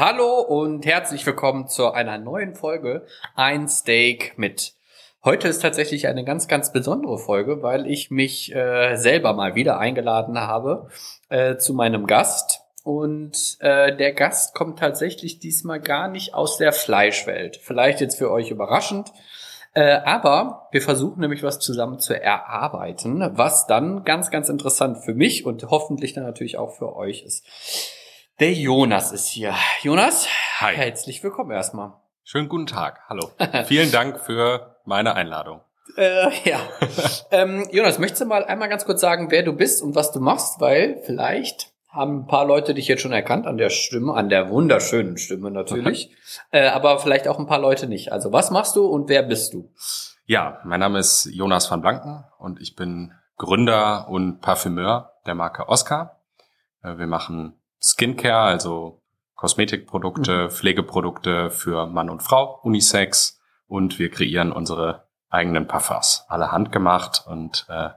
Hallo und herzlich willkommen zu einer neuen Folge Ein Steak mit. Heute ist tatsächlich eine ganz, ganz besondere Folge, weil ich mich äh, selber mal wieder eingeladen habe äh, zu meinem Gast. Und äh, der Gast kommt tatsächlich diesmal gar nicht aus der Fleischwelt. Vielleicht jetzt für euch überraschend. Äh, aber wir versuchen nämlich was zusammen zu erarbeiten, was dann ganz, ganz interessant für mich und hoffentlich dann natürlich auch für euch ist. Der Jonas ist hier. Jonas, Hi. herzlich willkommen erstmal. Schönen guten Tag. Hallo. Vielen Dank für meine Einladung. Äh, ja. ähm, Jonas, möchtest du mal einmal ganz kurz sagen, wer du bist und was du machst? Weil vielleicht haben ein paar Leute dich jetzt schon erkannt an der Stimme, an der wunderschönen Stimme natürlich, äh, aber vielleicht auch ein paar Leute nicht. Also was machst du und wer bist du? Ja, mein Name ist Jonas van Blanken und ich bin Gründer und Parfümeur der Marke Oscar. Äh, Wir machen Skincare, also Kosmetikprodukte, Pflegeprodukte für Mann und Frau, Unisex und wir kreieren unsere eigenen Parfums, alle handgemacht und äh,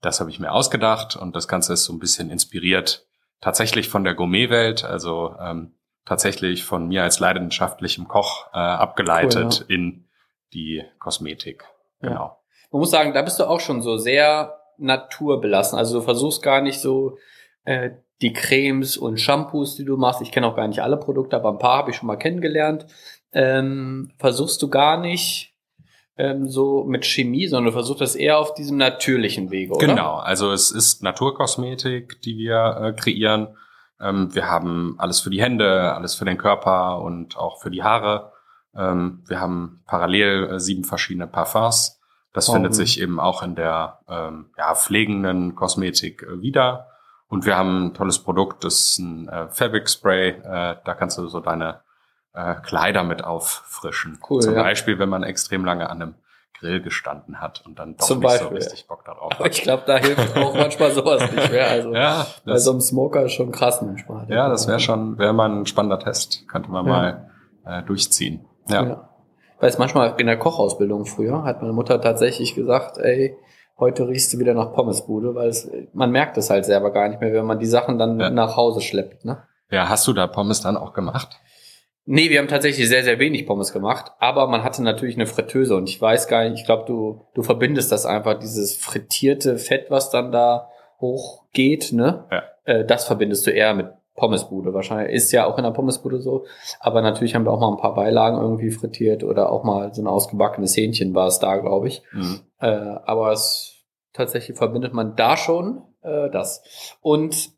das habe ich mir ausgedacht und das Ganze ist so ein bisschen inspiriert tatsächlich von der Gourmetwelt, also ähm, tatsächlich von mir als leidenschaftlichem Koch äh, abgeleitet Cool, in die Kosmetik. Ja. Genau. Man muss sagen, da bist du auch schon so sehr naturbelassen. Also du versuchst gar nicht so äh, die Cremes und Shampoos, die du machst. Ich kenne auch gar nicht alle Produkte, aber ein paar habe ich schon mal kennengelernt. Ähm, versuchst du gar nicht ähm, so mit Chemie, sondern du versuchst das eher auf diesem natürlichen Wege, oder? Genau, also es ist Naturkosmetik, die wir äh, kreieren. Ähm, wir haben alles für die Hände, alles für den Körper und auch für die Haare. Ähm, wir haben parallel äh, sieben verschiedene Parfums. Das Oh, findet mhm. sich eben auch in der ähm, ja, pflegenden Kosmetik äh, wieder. Und wir haben ein tolles Produkt, das ist ein äh, Fabric Spray. Äh, da kannst du so deine äh, Kleider mit auffrischen. Cool, Zum ja. Beispiel, wenn man extrem lange an einem Grill gestanden hat und dann doch Zum nicht Beispiel. so richtig Bock darauf Aber ich glaube, da hilft auch manchmal sowas nicht mehr. Also ja, bei das, so einem Smoker ist schon krass manchmal. ja, das wäre schon, wäre mal ein spannender Test. Könnte man Ja. mal äh, durchziehen. Ja. Ja. Weil es manchmal in der Kochausbildung früher hat meine Mutter tatsächlich gesagt, ey, heute riechst du wieder nach Pommesbude, weil es, man merkt es halt selber gar nicht mehr, wenn man die Sachen dann Ja. nach Hause schleppt, ne? ja, hast du da Pommes dann auch gemacht? Nee, wir haben tatsächlich sehr, sehr wenig Pommes gemacht, aber man hatte natürlich eine Fritteuse und ich weiß gar nicht, ich glaube, du, du verbindest das einfach, dieses frittierte Fett, was dann da hochgeht, ne? Ja. Äh, das verbindest du eher mit Pommesbude wahrscheinlich. Ist ja auch in der Pommesbude so, aber natürlich haben wir auch mal ein paar Beilagen irgendwie frittiert oder auch mal so ein ausgebackenes Hähnchen war es da, glaube ich. Mhm. Äh, aber es tatsächlich verbindet man da schon äh, das. Und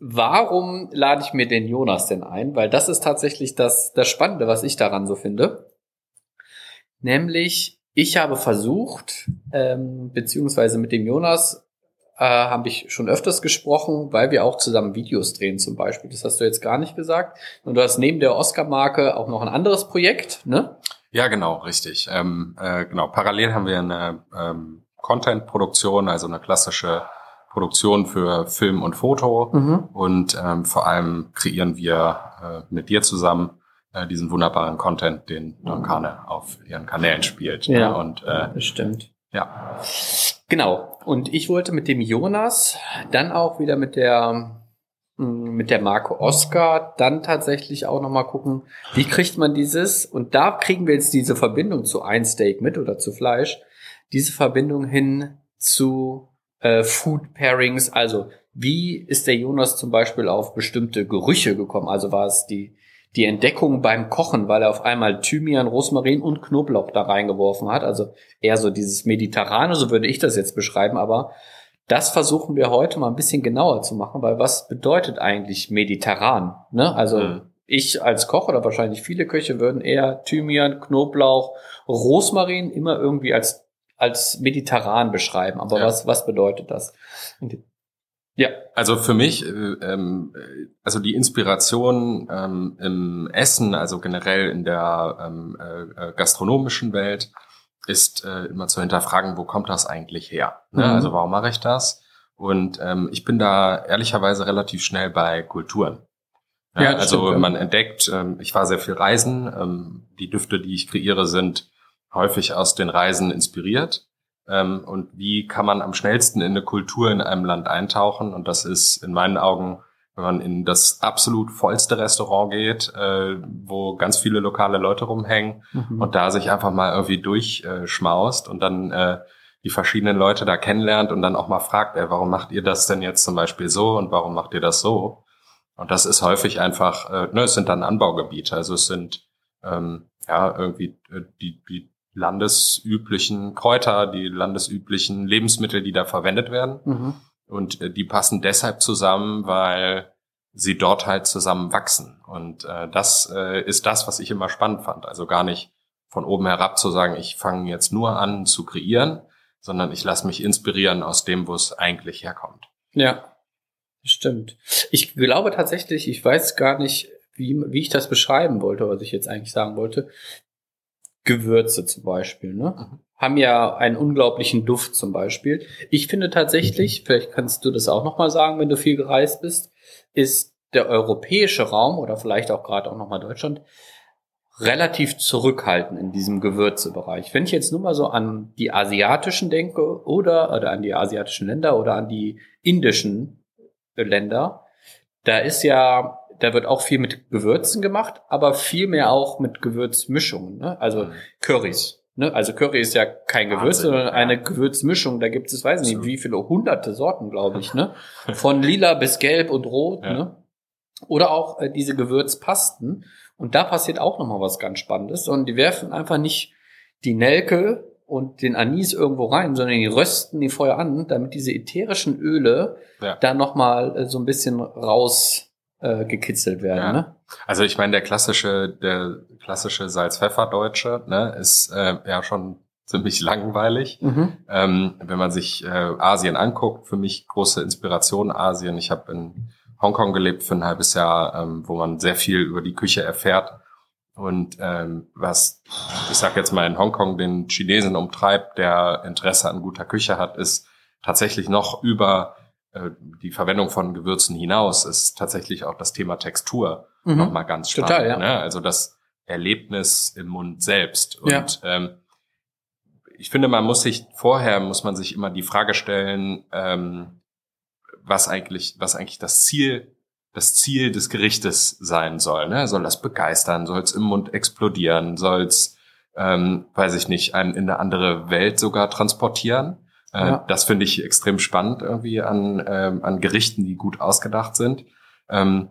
warum lade ich mir den Jonas denn ein? Weil das ist tatsächlich das, das Spannende, was ich daran so finde. Nämlich, ich habe versucht, ähm, beziehungsweise mit dem Jonas äh, habe ich schon öfters gesprochen, weil wir auch zusammen Videos drehen zum Beispiel. Das hast du jetzt gar nicht gesagt. Und du hast neben der Oscar-Marke auch noch ein anderes Projekt, ne? Ja, genau, richtig. Ähm, äh, genau, parallel haben wir eine ähm, Content-Produktion, also eine klassische Produktion für Film und Foto. Mhm. Und ähm, vor allem kreieren wir äh, mit dir zusammen äh, diesen wunderbaren Content, den Don Kane auf ihren Kanälen spielt. Ja. Ne? Und äh, Das stimmt. ja, Genau. Und ich wollte mit dem Jonas dann auch wieder mit der mh, mit der Marke Oscar dann tatsächlich auch noch mal gucken, wie kriegt man dieses und da kriegen wir jetzt diese Verbindung zu ein Steak mit oder zu Fleisch, diese Verbindung hin zu äh, Food Pairings. Also wie ist der Jonas zum Beispiel auf bestimmte Gerüche gekommen? Also war es die die Entdeckung beim Kochen, weil er auf einmal Thymian, Rosmarin und Knoblauch da reingeworfen hat. Also eher so dieses Mediterrane, so würde ich das jetzt beschreiben, aber das versuchen wir heute mal ein bisschen genauer zu machen, weil was bedeutet eigentlich mediterran? Ne? Also Mhm. ich als Koch oder wahrscheinlich viele Köche würden eher Thymian, Knoblauch, Rosmarin immer irgendwie als als mediterran beschreiben. Aber Ja. was was bedeutet das? Und- Ja, Also für mich, äh, ähm, äh, also die Inspiration ähm, im Essen, also generell in der ähm, äh, äh, gastronomischen Welt, ist äh, immer zu hinterfragen, wo kommt das eigentlich her? Ne? Mhm. Also warum mache ich das? Und ähm, ich bin da ehrlicherweise relativ schnell bei Kulturen. Ja, das also stimmt, ja. man entdeckt, ähm, ich war sehr viel reisen, ähm, die Düfte, die ich kreiere, sind häufig aus den Reisen inspiriert. Ähm, und wie kann man am schnellsten in eine Kultur in einem Land eintauchen? Und das ist in meinen Augen wenn man in das absolut vollste Restaurant geht, äh, wo ganz viele lokale Leute rumhängen mhm. und da sich einfach mal irgendwie durchschmaust und dann äh, die verschiedenen Leute da kennenlernt und dann auch mal fragt, ey, warum macht ihr das denn jetzt zum Beispiel so und warum macht ihr das so? Und das ist häufig einfach, äh, ne, es sind dann Anbaugebiete, also es sind ähm, ja irgendwie äh, die, die landesüblichen Kräuter, die landesüblichen Lebensmittel, die da verwendet werden. Mhm. Und äh, die passen deshalb zusammen, weil sie dort halt zusammen wachsen. Und äh, das äh, ist das, was ich immer spannend fand. Also gar nicht von oben herab zu sagen, ich fange jetzt nur an zu kreieren, sondern ich lasse mich inspirieren aus dem, wo es eigentlich herkommt. Ja, stimmt. Ich glaube tatsächlich, ich weiß gar nicht, wie, wie ich das beschreiben wollte, was ich jetzt eigentlich sagen wollte. Gewürze zum Beispiel, ne? Mhm. Haben ja einen unglaublichen Duft zum Beispiel. Ich finde tatsächlich, vielleicht kannst du das auch nochmal sagen, wenn du viel gereist bist, ist der europäische Raum oder vielleicht auch gerade auch nochmal Deutschland relativ zurückhaltend in diesem Gewürzebereich. Wenn ich jetzt nur mal so an die asiatischen denke oder, oder an die asiatischen Länder oder an die indischen Länder, da ist ja, da wird auch viel mit Gewürzen gemacht, aber viel mehr auch mit Gewürzmischungen, ne? also mhm. Currys. Ne? Also Curry ist ja kein Gewürz, Wahnsinn, sondern ja. eine Gewürzmischung. Da gibt es, weiß nicht, wie viele hunderte Sorten, glaube ich, ne? Von lila bis gelb und rot, ja. ne? Oder auch äh, diese Gewürzpasten. Und da passiert auch nochmal was ganz Spannendes. Und die werfen einfach nicht die Nelke und den Anis irgendwo rein, sondern die rösten die Feuer an, damit diese ätherischen Öle ja. da nochmal äh, so ein bisschen raus äh, gekitzelt werden. Ja. Ne? Also ich meine, der klassische, der klassische Salz-Pfeffer-Deutsche ne, ist äh, ja schon ziemlich langweilig. Mhm. Ähm, wenn man sich äh, Asien anguckt, für mich große Inspiration Asien. Ich habe in Hongkong gelebt für ein halbes Jahr, ähm, wo man sehr viel über die Küche erfährt. Und ähm, was, ich sag jetzt mal, in Hongkong den Chinesen umtreibt, der Interesse an guter Küche hat, ist tatsächlich noch über äh, die Verwendung von Gewürzen hinaus, ist tatsächlich auch das Thema Textur mhm. nochmal ganz spannend. Total, ja. Ne? Also das Erlebnis im Mund selbst. Und ja. ähm, ich finde, man muss sich vorher, muss man sich immer die Frage stellen, ähm, was eigentlich, was eigentlich das Ziel, das Ziel des Gerichtes sein soll. Ne? Soll das begeistern? Soll es im Mund explodieren? Soll es, ähm, weiß ich nicht, einen in eine andere Welt sogar transportieren? Äh, ja. Das finde ich extrem spannend irgendwie an, ähm, an Gerichten, die gut ausgedacht sind. Ähm,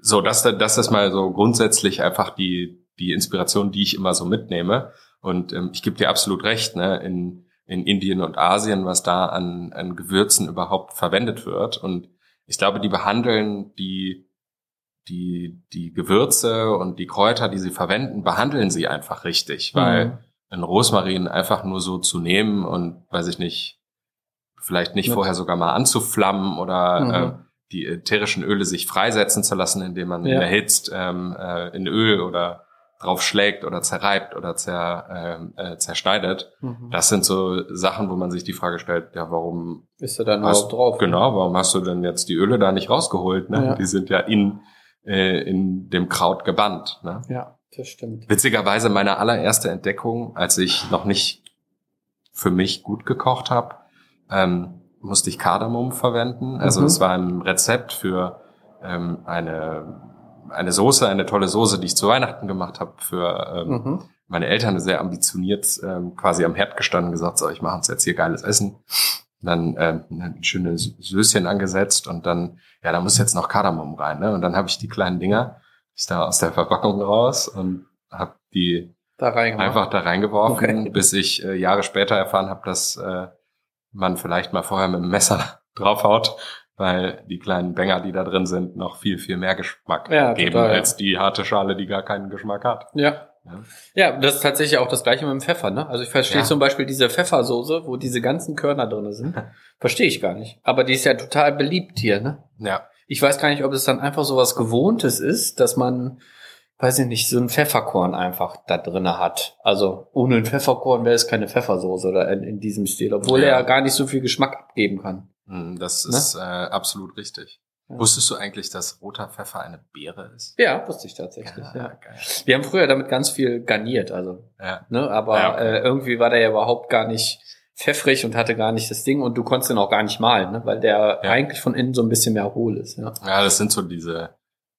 so, das, das ist mal so grundsätzlich einfach die, die Inspiration, die ich immer so mitnehme. Und ähm, ich gebe dir absolut recht, ne? in, in Indien und Asien, was da an, an Gewürzen überhaupt verwendet wird. Und ich glaube, die behandeln die, die, die Gewürze und die Kräuter, die sie verwenden, behandeln sie einfach richtig, weil mhm. Ein Rosmarin einfach nur so zu nehmen und, weiß ich nicht, vielleicht nicht ja. vorher sogar mal anzuflammen oder mhm. äh, die ätherischen Öle sich freisetzen zu lassen, indem man ja. erhitzt ähm, äh, in Öl oder drauf schlägt oder zerreibt oder zer, äh, äh, zerschneidet. Mhm. Das sind so Sachen, wo man sich die Frage stellt, ja, warum ist er dann überhaupt drauf? Genau, warum hast du denn jetzt die Öle da nicht rausgeholt? Ne? Ja. Die sind ja in, äh, in dem Kraut gebannt. Ne? Ja, das stimmt. Witzigerweise meine allererste Entdeckung, als ich noch nicht für mich gut gekocht habe, ähm, musste ich Kardamom verwenden. Also mhm. es war ein Rezept für ähm, eine eine Soße, eine tolle Soße, die ich zu Weihnachten gemacht habe für ähm, mhm. meine Eltern, sehr ambitioniert ähm, quasi am Herd gestanden, gesagt, so, ich mache uns jetzt hier geiles Essen. Und dann ähm, ein schönes Söschen angesetzt und dann, ja, da muss jetzt noch Kardamom rein. Ne? Und dann habe ich die kleinen Dinger, ich da aus der Verpackung raus und habe die da einfach da reingeworfen, okay. bis ich äh, Jahre später erfahren habe, dass äh, man vielleicht mal vorher mit dem Messer draufhaut, weil die kleinen Bänger, die da drin sind, noch viel, viel mehr Geschmack ja, geben total, als die harte Schale, die gar keinen Geschmack hat. Ja. ja. Ja, das ist tatsächlich auch das gleiche mit dem Pfeffer, ne? Also ich verstehe ja. zum Beispiel diese Pfeffersoße, wo diese ganzen Körner drin sind. verstehe ich gar nicht. Aber die ist ja total beliebt hier, ne? Ja. Ich weiß gar nicht, ob es dann einfach so was Gewohntes ist, dass man weiß ich nicht, so ein Pfefferkorn einfach da drinne hat. Also ohne ein Pfefferkorn wäre es keine Pfeffersoße oder in, in diesem Stil, obwohl ja. er ja gar nicht so viel Geschmack abgeben kann. Hm, das ne? ist äh, absolut richtig. Ja. Wusstest du eigentlich, dass roter Pfeffer eine Beere ist? Ja, wusste ich tatsächlich. Ja, ja. Geil. Wir haben früher damit ganz viel garniert, also. Ja. Ne, aber ja. Äh, irgendwie war der ja überhaupt gar nicht pfeffrig und hatte gar nicht das Ding und du konntest den auch gar nicht malen, ne? weil der Ja. eigentlich von innen so ein bisschen mehr hohl ist. Ja. Ja, das sind so diese,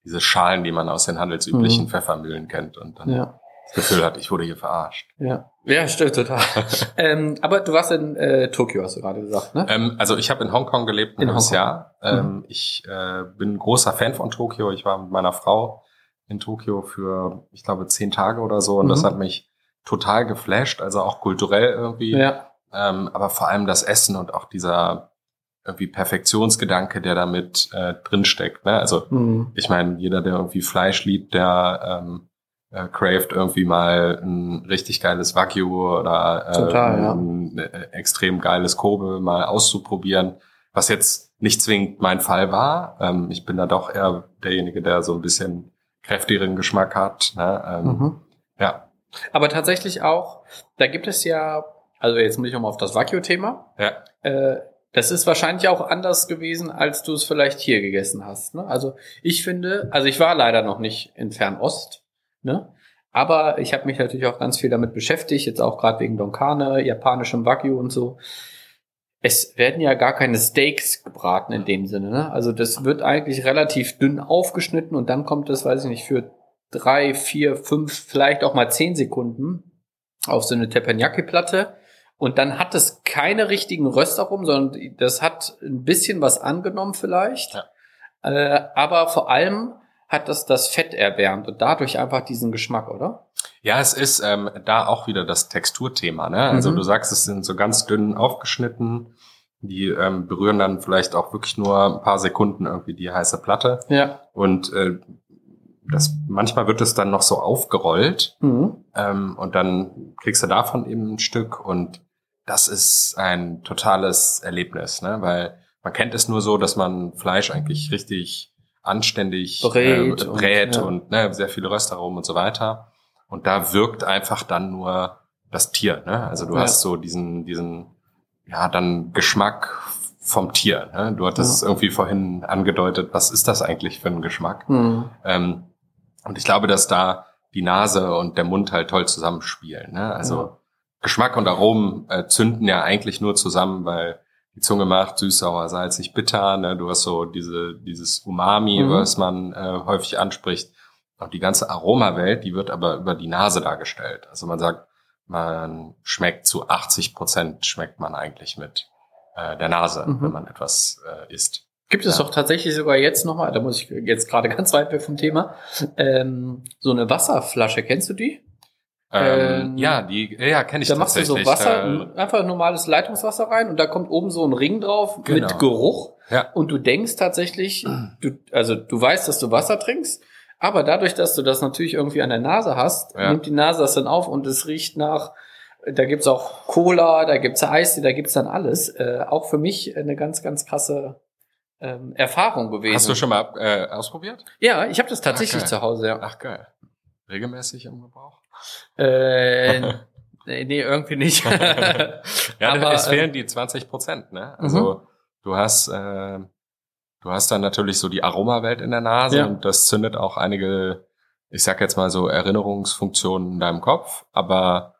diese Schalen, die man aus den handelsüblichen Mhm. Pfeffermühlen kennt und dann Ja. das Gefühl hat, ich wurde hier verarscht. Ja, ja stimmt total. ähm, aber du warst in äh, Tokio, hast du gerade gesagt, ne? Ähm, also ich habe in Hongkong gelebt ein In halbes. Jahr. Ähm, Ich äh, bin großer Fan von Tokio. Ich war mit meiner Frau in Tokio für, ich glaube, zehn Tage oder so und das Mhm. hat mich total geflasht, also auch kulturell irgendwie. Ja, Ähm, aber vor allem das Essen und auch dieser irgendwie Perfektionsgedanke, der damit äh, drinsteckt. Ne? Also hm. ich meine, jeder, der irgendwie Fleisch liebt, der ähm, äh, craved irgendwie mal ein richtig geiles Wagyu oder äh, Total, ja. ein äh, extrem geiles Kobe mal auszuprobieren, was jetzt nicht zwingend mein Fall war. Ähm, ich bin da doch eher derjenige, der so ein bisschen kräftigeren Geschmack hat. Ne? Ähm, Mhm. Ja, Aber tatsächlich auch, da gibt es ja, also jetzt muss ich nochmal auf das Wagyu-Thema. ja, Äh, das ist wahrscheinlich auch anders gewesen, als du es vielleicht hier gegessen hast. Ne? Also ich finde, also ich war leider noch nicht in Fernost, ne? aber ich habe mich natürlich auch ganz viel damit beschäftigt, jetzt auch gerade wegen Donkane, japanischem Wagyu und so. Es werden ja gar keine Steaks gebraten in dem Sinne. Ne? Also das wird eigentlich relativ dünn aufgeschnitten und dann kommt das, weiß ich nicht, für drei, vier, fünf, vielleicht auch mal zehn Sekunden auf so eine Teppanyaki-Platte. Und dann hat es keine richtigen Röstaromen, sondern das hat ein bisschen was angenommen vielleicht. Ja. Äh, aber vor allem hat das das Fett erwärmt und dadurch einfach diesen Geschmack, oder? Ja, es ist ähm, da auch wieder das Texturthema. Ne? Also Mhm. du sagst, es sind so ganz dünn aufgeschnitten. Die ähm, berühren dann vielleicht auch wirklich nur ein paar Sekunden irgendwie die heiße Platte. Ja. Und äh, das, manchmal wird es dann noch so aufgerollt Mhm. ähm, und dann kriegst du davon eben ein Stück und das ist ein totales Erlebnis, ne? weil man kennt es nur so, dass man Fleisch eigentlich richtig anständig Brät äh, und- brät ja. und, ne, sehr viele Röstaromen und so weiter. Und da wirkt einfach dann nur das Tier. Ne? Also du Ja. hast so diesen, diesen, ja, dann Geschmack vom Tier. Ne? Du hattest Ja. es irgendwie vorhin angedeutet, was ist das eigentlich für ein Geschmack? Mhm. Ähm, und ich glaube, dass da die Nase und der Mund halt toll zusammenspielen. Ne? Also. Geschmack und Aromen äh, zünden ja eigentlich nur zusammen, weil die Zunge macht süß, sauer, salzig, bitter. Ne? Du hast so diese, dieses Umami, Mhm. was man äh, häufig anspricht. Und die ganze Aromawelt, die wird aber über die Nase dargestellt. Also man sagt, man schmeckt zu 80 Prozent schmeckt man eigentlich mit äh, der Nase, Mhm. wenn man etwas äh, isst. Gibt es Ja. doch tatsächlich sogar jetzt nochmal, da muss ich jetzt gerade ganz weit weg vom Thema, ähm, so eine Wasserflasche, kennst du die? Ähm, ja, die, ja, kenne ich Da machst du so. Wasser, Äh, einfach normales Leitungswasser rein und da kommt oben so ein Ring drauf Genau. mit Geruch. Ja. Und du denkst tatsächlich, du, also du weißt, dass du Wasser trinkst, aber dadurch, dass du das natürlich irgendwie an der Nase hast, Ja. nimmt die Nase das dann auf und es riecht nach, da gibt's auch Cola, da gibt's Eistee, da gibt's dann alles. Äh, auch für mich eine ganz, ganz krasse ähm, Erfahrung gewesen. Hast du schon mal äh, ausprobiert? Ja, ich habe das tatsächlich zu Hause, ja. Ach geil. Regelmäßig im Gebrauch? Äh, nee, irgendwie nicht. Ja, Aber, es ähm, fehlen die 20 Prozent, ne? Also du hast äh, du hast dann natürlich so die Aromawelt in der Nase Ja. und das zündet auch einige, ich sag jetzt mal so Erinnerungsfunktionen in deinem Kopf, aber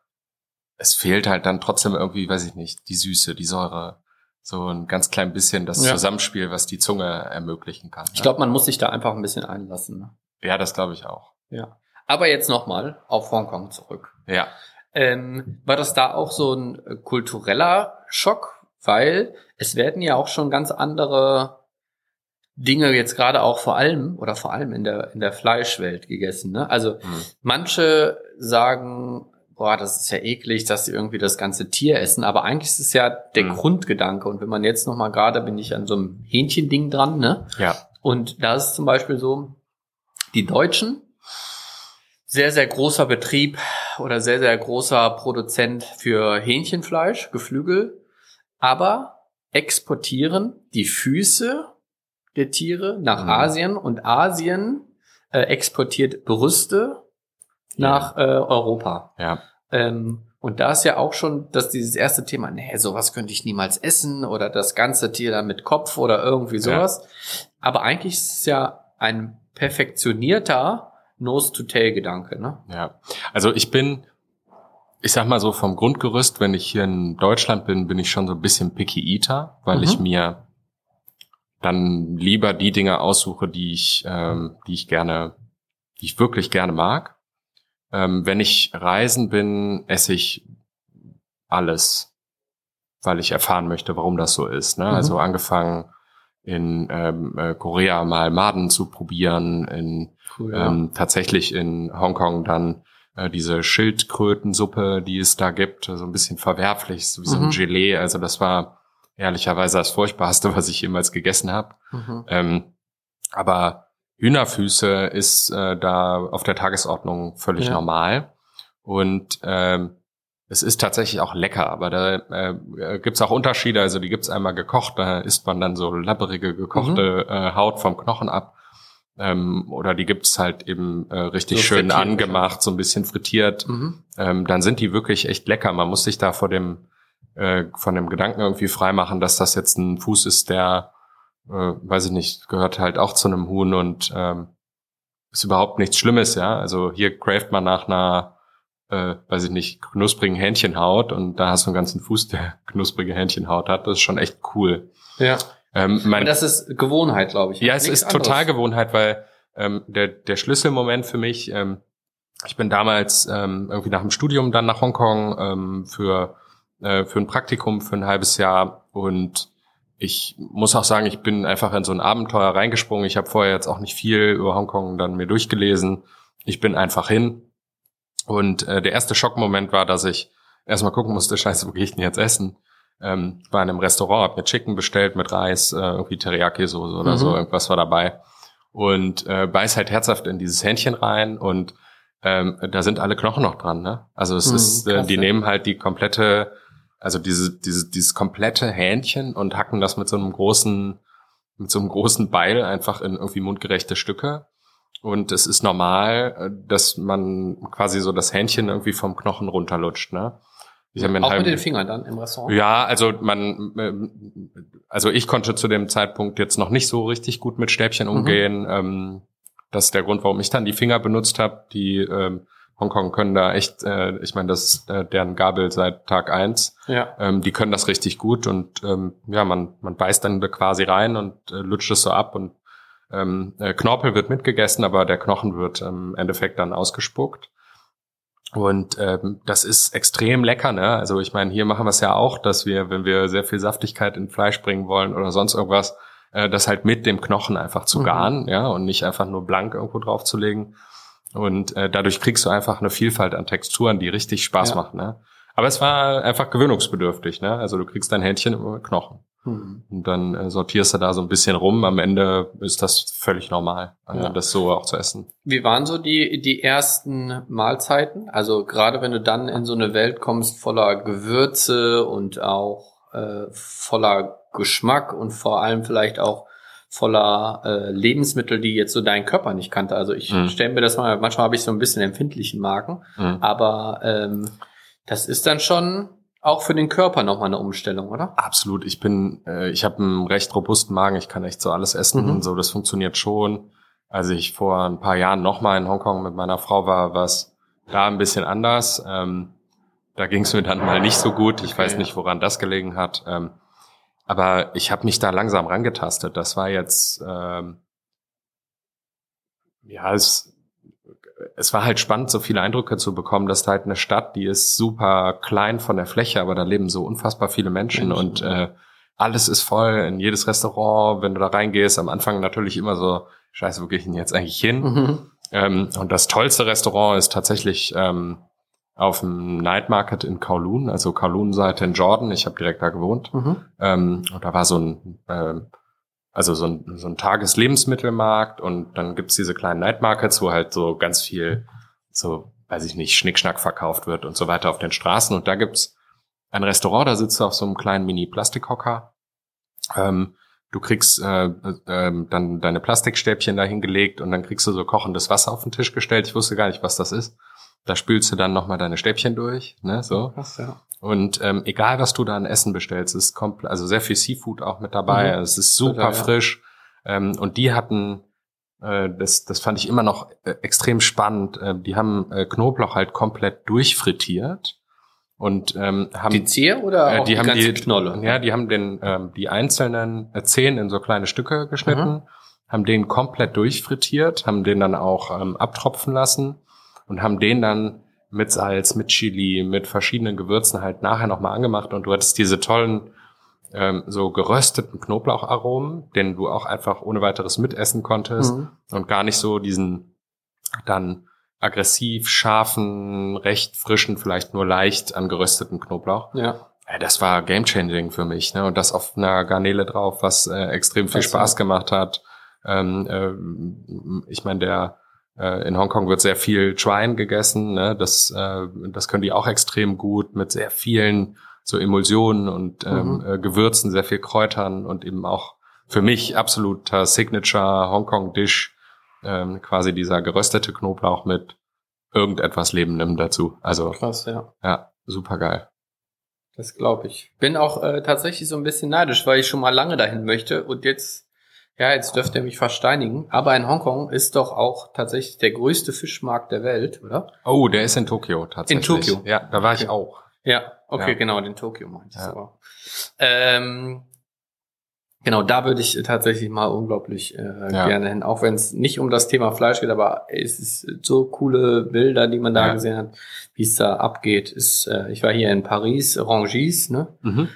es fehlt halt dann trotzdem irgendwie, weiß ich nicht, die Süße, die Säure, so ein ganz klein bisschen das Ja. Zusammenspiel, was die Zunge ermöglichen kann. Ich ne? glaube, man muss sich da einfach ein bisschen einlassen. Ne? ja, das glaube ich auch. Ja. Aber jetzt nochmal auf Hongkong zurück. Ja. Ähm, war das da auch so ein äh, kultureller Schock? Weil es werden ja auch schon ganz andere Dinge jetzt gerade auch vor allem oder vor allem in der, in der Fleischwelt gegessen. Ne? Also Hm. manche sagen, boah, das ist ja eklig, dass sie irgendwie das ganze Tier essen, aber eigentlich ist es ja der Mhm. Grundgedanke. Und wenn man jetzt nochmal gerade bin ich an so einem Hähnchending dran, ne? Ja. Und da ist zum Beispiel so, die Deutschen, sehr, sehr großer Betrieb oder sehr, sehr großer Produzent für Hähnchenfleisch, Geflügel, aber exportieren die Füße der Tiere nach Mhm. Asien und Asien äh, exportiert Brüste nach äh, Europa. Ja. Ähm, und da ist ja auch schon, dass dieses erste Thema, nee, sowas könnte ich niemals essen oder das ganze Tier dann mit Kopf oder irgendwie sowas. Aber eigentlich ist es ja ein perfektionierter Nose-to-Tail-Gedanke, ne? Ja, also ich bin, ich sag mal so vom Grundgerüst, wenn ich hier in Deutschland bin, bin ich schon so ein bisschen picky eater, weil Mhm. ich mir dann lieber die Dinge aussuche, die ich, ähm, die ich gerne, die ich wirklich gerne mag. Ähm, wenn ich reisen bin, esse ich alles, weil ich erfahren möchte, warum das so ist. Ne? Mhm. Also angefangen in ähm, äh, Korea mal Maden zu probieren, in Cool, ähm, tatsächlich in Hongkong dann äh, diese Schildkrötensuppe, die es da gibt, so ein bisschen verwerflich, so wie so ein Mhm. Gelee. Also das war ehrlicherweise das Furchtbarste, was ich jemals gegessen habe. Mhm. Ähm, aber Hühnerfüße ist äh, da auf der Tagesordnung völlig Ja. normal. Und ähm, es ist tatsächlich auch lecker, aber da äh, gibt's auch Unterschiede. Also die gibt's einmal gekocht, da isst man dann so labberige gekochte Mhm. äh, Haut vom Knochen ab. Ähm, oder die gibt's halt eben äh, richtig So schön frittiert angemacht, so ein bisschen frittiert. Mhm. Ähm, dann sind die wirklich echt lecker. Man muss sich da vor dem äh, von dem Gedanken irgendwie freimachen, dass das jetzt ein Fuß ist, der, äh, weiß ich nicht, gehört halt auch zu einem Huhn und ähm, ist überhaupt nichts Schlimmes, ja. Also hier craft man nach einer, äh, weiß ich nicht, knusprigen Hähnchenhaut und da hast du einen ganzen Fuß, der knusprige Hähnchenhaut hat. Das ist schon echt cool. Ja. Ähm, mein, Aber das ist Gewohnheit, glaube ich. ja, es Nichts ist total anderes. Gewohnheit, weil ähm, der, der Schlüsselmoment für mich, ähm, ich bin damals ähm, irgendwie nach dem Studium dann nach Hongkong ähm, für, äh, für ein Praktikum für ein halbes Jahr und ich muss auch sagen, ich bin einfach in so ein Abenteuer reingesprungen. Ich habe vorher jetzt auch nicht viel über Hongkong dann mir durchgelesen. Ich bin einfach hin. Und äh, der erste Schockmoment war, dass ich erstmal gucken musste, scheiße, wo gehe ich denn jetzt essen? Ähm, war in einem Restaurant, hab mir Chicken bestellt mit Reis, äh, irgendwie Teriyaki-Soße oder Mhm. so, irgendwas war dabei. Und äh, beiß halt herzhaft in dieses Hähnchen rein und ähm, da sind alle Knochen noch dran, ne? Also es Mhm, ist, äh, die ja. nehmen halt die komplette, also diese, diese, dieses komplette Hähnchen und hacken das mit so einem großen, mit so einem großen Beil einfach in irgendwie mundgerechte Stücke. Und es ist normal, äh, dass man quasi so das Hähnchen irgendwie vom Knochen runterlutscht, ne? Ich hab mir einen Auch mit halben- den Fingern dann im Restaurant? ja, also man, ähm, also ich konnte zu dem Zeitpunkt jetzt noch nicht so richtig gut mit Stäbchen Mhm. umgehen. Ähm, das ist der Grund, warum ich dann die Finger benutzt habe. Die ähm, Hongkong können da echt, äh, ich meine, das ist äh, deren Gabel seit Tag eins. Ja. Ähm, die können das richtig gut und ähm, ja, man, man beißt dann da quasi rein und äh, lutscht es so ab und ähm, äh, Knorpel wird mitgegessen, aber der Knochen wird im Endeffekt dann ausgespuckt. Und ähm, das ist extrem lecker, ne? Also ich meine, hier machen wir es ja auch, dass wir, wenn wir sehr viel Saftigkeit in Fleisch bringen wollen oder sonst irgendwas, äh, das halt mit dem Knochen einfach zu Mhm. garen, ja, und nicht einfach nur blank irgendwo draufzulegen. Und äh, dadurch kriegst du einfach eine Vielfalt an Texturen, die richtig Spaß Ja. macht, ne? Aber es war einfach gewöhnungsbedürftig, ne? Also du kriegst dein Händchen mit Knochen. Mhm. Und dann äh, sortierst du da so ein bisschen rum. Am Ende ist das völlig normal, Ja. das so auch zu essen. Wie waren so die, die ersten Mahlzeiten? Also gerade wenn du dann in so eine Welt kommst voller Gewürze und auch äh, voller Geschmack und vor allem vielleicht auch voller äh, Lebensmittel, die jetzt so dein Körper nicht kannte. Also ich Mhm. stelle mir das mal, manchmal habe ich so ein bisschen empfindlichen Magen, Mhm. aber ähm, das ist dann schon auch für den Körper nochmal eine Umstellung, oder? Absolut. Ich bin, äh, ich habe einen recht robusten Magen. Ich kann echt so alles essen Mhm. und so. Das funktioniert schon. Als ich vor ein paar Jahren nochmal in Hongkong mit meiner Frau war, war es da ein bisschen anders. Ähm, da ging es mir dann mal nicht so gut. Ich Okay, weiß nicht, woran das gelegen hat. Ähm, aber ich habe mich da langsam rangetastet. Das war jetzt, ähm, ja, es, es war halt spannend, so viele Eindrücke zu bekommen. Das ist halt eine Stadt, die ist super klein von der Fläche, aber da leben so unfassbar viele Menschen, Menschen, und äh, alles ist voll. In jedes Restaurant, wenn du da reingehst, am Anfang natürlich immer so, scheiße, wo gehe ich denn jetzt eigentlich hin? Mhm. Ähm, und das tollste Restaurant ist tatsächlich ähm, auf dem Night Market in Kowloon, also Kowloon-Seite in Jordan. Ich habe direkt da gewohnt. Mhm. Ähm, und da war so ein, ähm, also so ein, so ein Tageslebensmittelmarkt und dann gibt's diese kleinen Night Markets, wo halt so ganz viel, so, weiß ich nicht, Schnickschnack verkauft wird und so weiter auf den Straßen. Und da gibt's ein Restaurant, da sitzt du auf so einem kleinen Mini-Plastikhocker. Ähm, du kriegst äh, ähm, dann deine Plastikstäbchen da hingelegt und dann kriegst du so kochendes Wasser auf den Tisch gestellt. Ich wusste gar nicht, was das ist. Da spülst du dann nochmal deine Stäbchen durch, ne, so. Krass, ja. Und ähm, egal, was du da an Essen bestellst, ist komplett, also sehr viel Seafood auch mit dabei. Mhm. Es ist super Total, ja. frisch. Ähm, und die hatten, äh, das, das fand ich immer noch äh, extrem spannend. Äh, die haben äh, Knoblauch halt komplett durchfrittiert und ähm, haben die Zehe oder äh, die, die haben ganze die Knolle? Ja, die haben den ähm, die einzelnen äh, Zehen in so kleine Stücke geschnitten, haben den komplett durchfrittiert, haben den dann auch ähm, abtropfen lassen und haben den dann mit Salz, mit Chili, mit verschiedenen Gewürzen halt nachher nochmal angemacht und du hattest diese tollen ähm, so gerösteten Knoblaucharomen, den du auch einfach ohne weiteres mitessen konntest Mhm. und gar nicht so diesen dann aggressiv scharfen, recht frischen, vielleicht nur leicht angerösteten Knoblauch. Ja. Ja, das war game-changing für mich, ne? Und das auf einer Garnele drauf, was äh, extrem viel Spaß gemacht hat. Ähm, äh, ich meine, der in Hongkong wird sehr viel Schwein gegessen, ne? Das, äh, das können die auch extrem gut mit sehr vielen so Emulsionen und ähm, Mhm. äh, Gewürzen, sehr viel Kräutern und eben auch für mich absoluter Signature Hongkong-Dish, ähm, quasi dieser geröstete Knoblauch mit irgendetwas Lebendem dazu. Also Krass, ja. ja, super geil. Das glaube ich. Bin auch äh, tatsächlich so ein bisschen neidisch, weil ich schon mal lange dahin möchte und jetzt, ja, jetzt dürfte er mich versteinigen. Aber in Hongkong ist doch auch tatsächlich der größte Fischmarkt der Welt, oder? Oh, der ist in Tokio tatsächlich. In Tokio? Ja, da war ich auch. Ja, okay, Ja. genau, den Tokio meinte ich Ja. sogar. Ähm, genau, da würde ich tatsächlich mal unglaublich äh, Ja. gerne hin, auch wenn es nicht um das Thema Fleisch geht, aber es ist so coole Bilder, die man da Ja. gesehen hat, wie es da abgeht. Ist, äh, ich war hier in Paris, Rangis, ne? Mhm.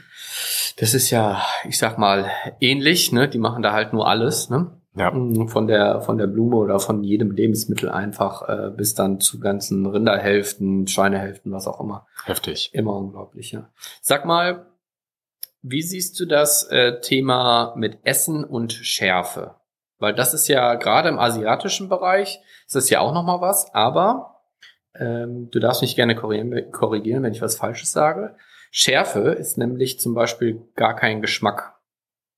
Das ist ja, ich sag mal, ähnlich, ne? Die machen da halt nur alles, ne? Ja. Mm, Von der, von der Blume oder von jedem Lebensmittel einfach äh, bis dann zu ganzen Rinderhälften, Schweinehälften, was auch immer. Heftig. Immer unglaublich, ja. Sag mal, wie siehst du das äh, Thema mit Essen und Schärfe? Weil das ist ja gerade im asiatischen Bereich, ist das ja auch nochmal was, aber ähm, du darfst mich gerne korrigieren, wenn ich was Falsches sage. Schärfe ist nämlich zum Beispiel gar kein Geschmack.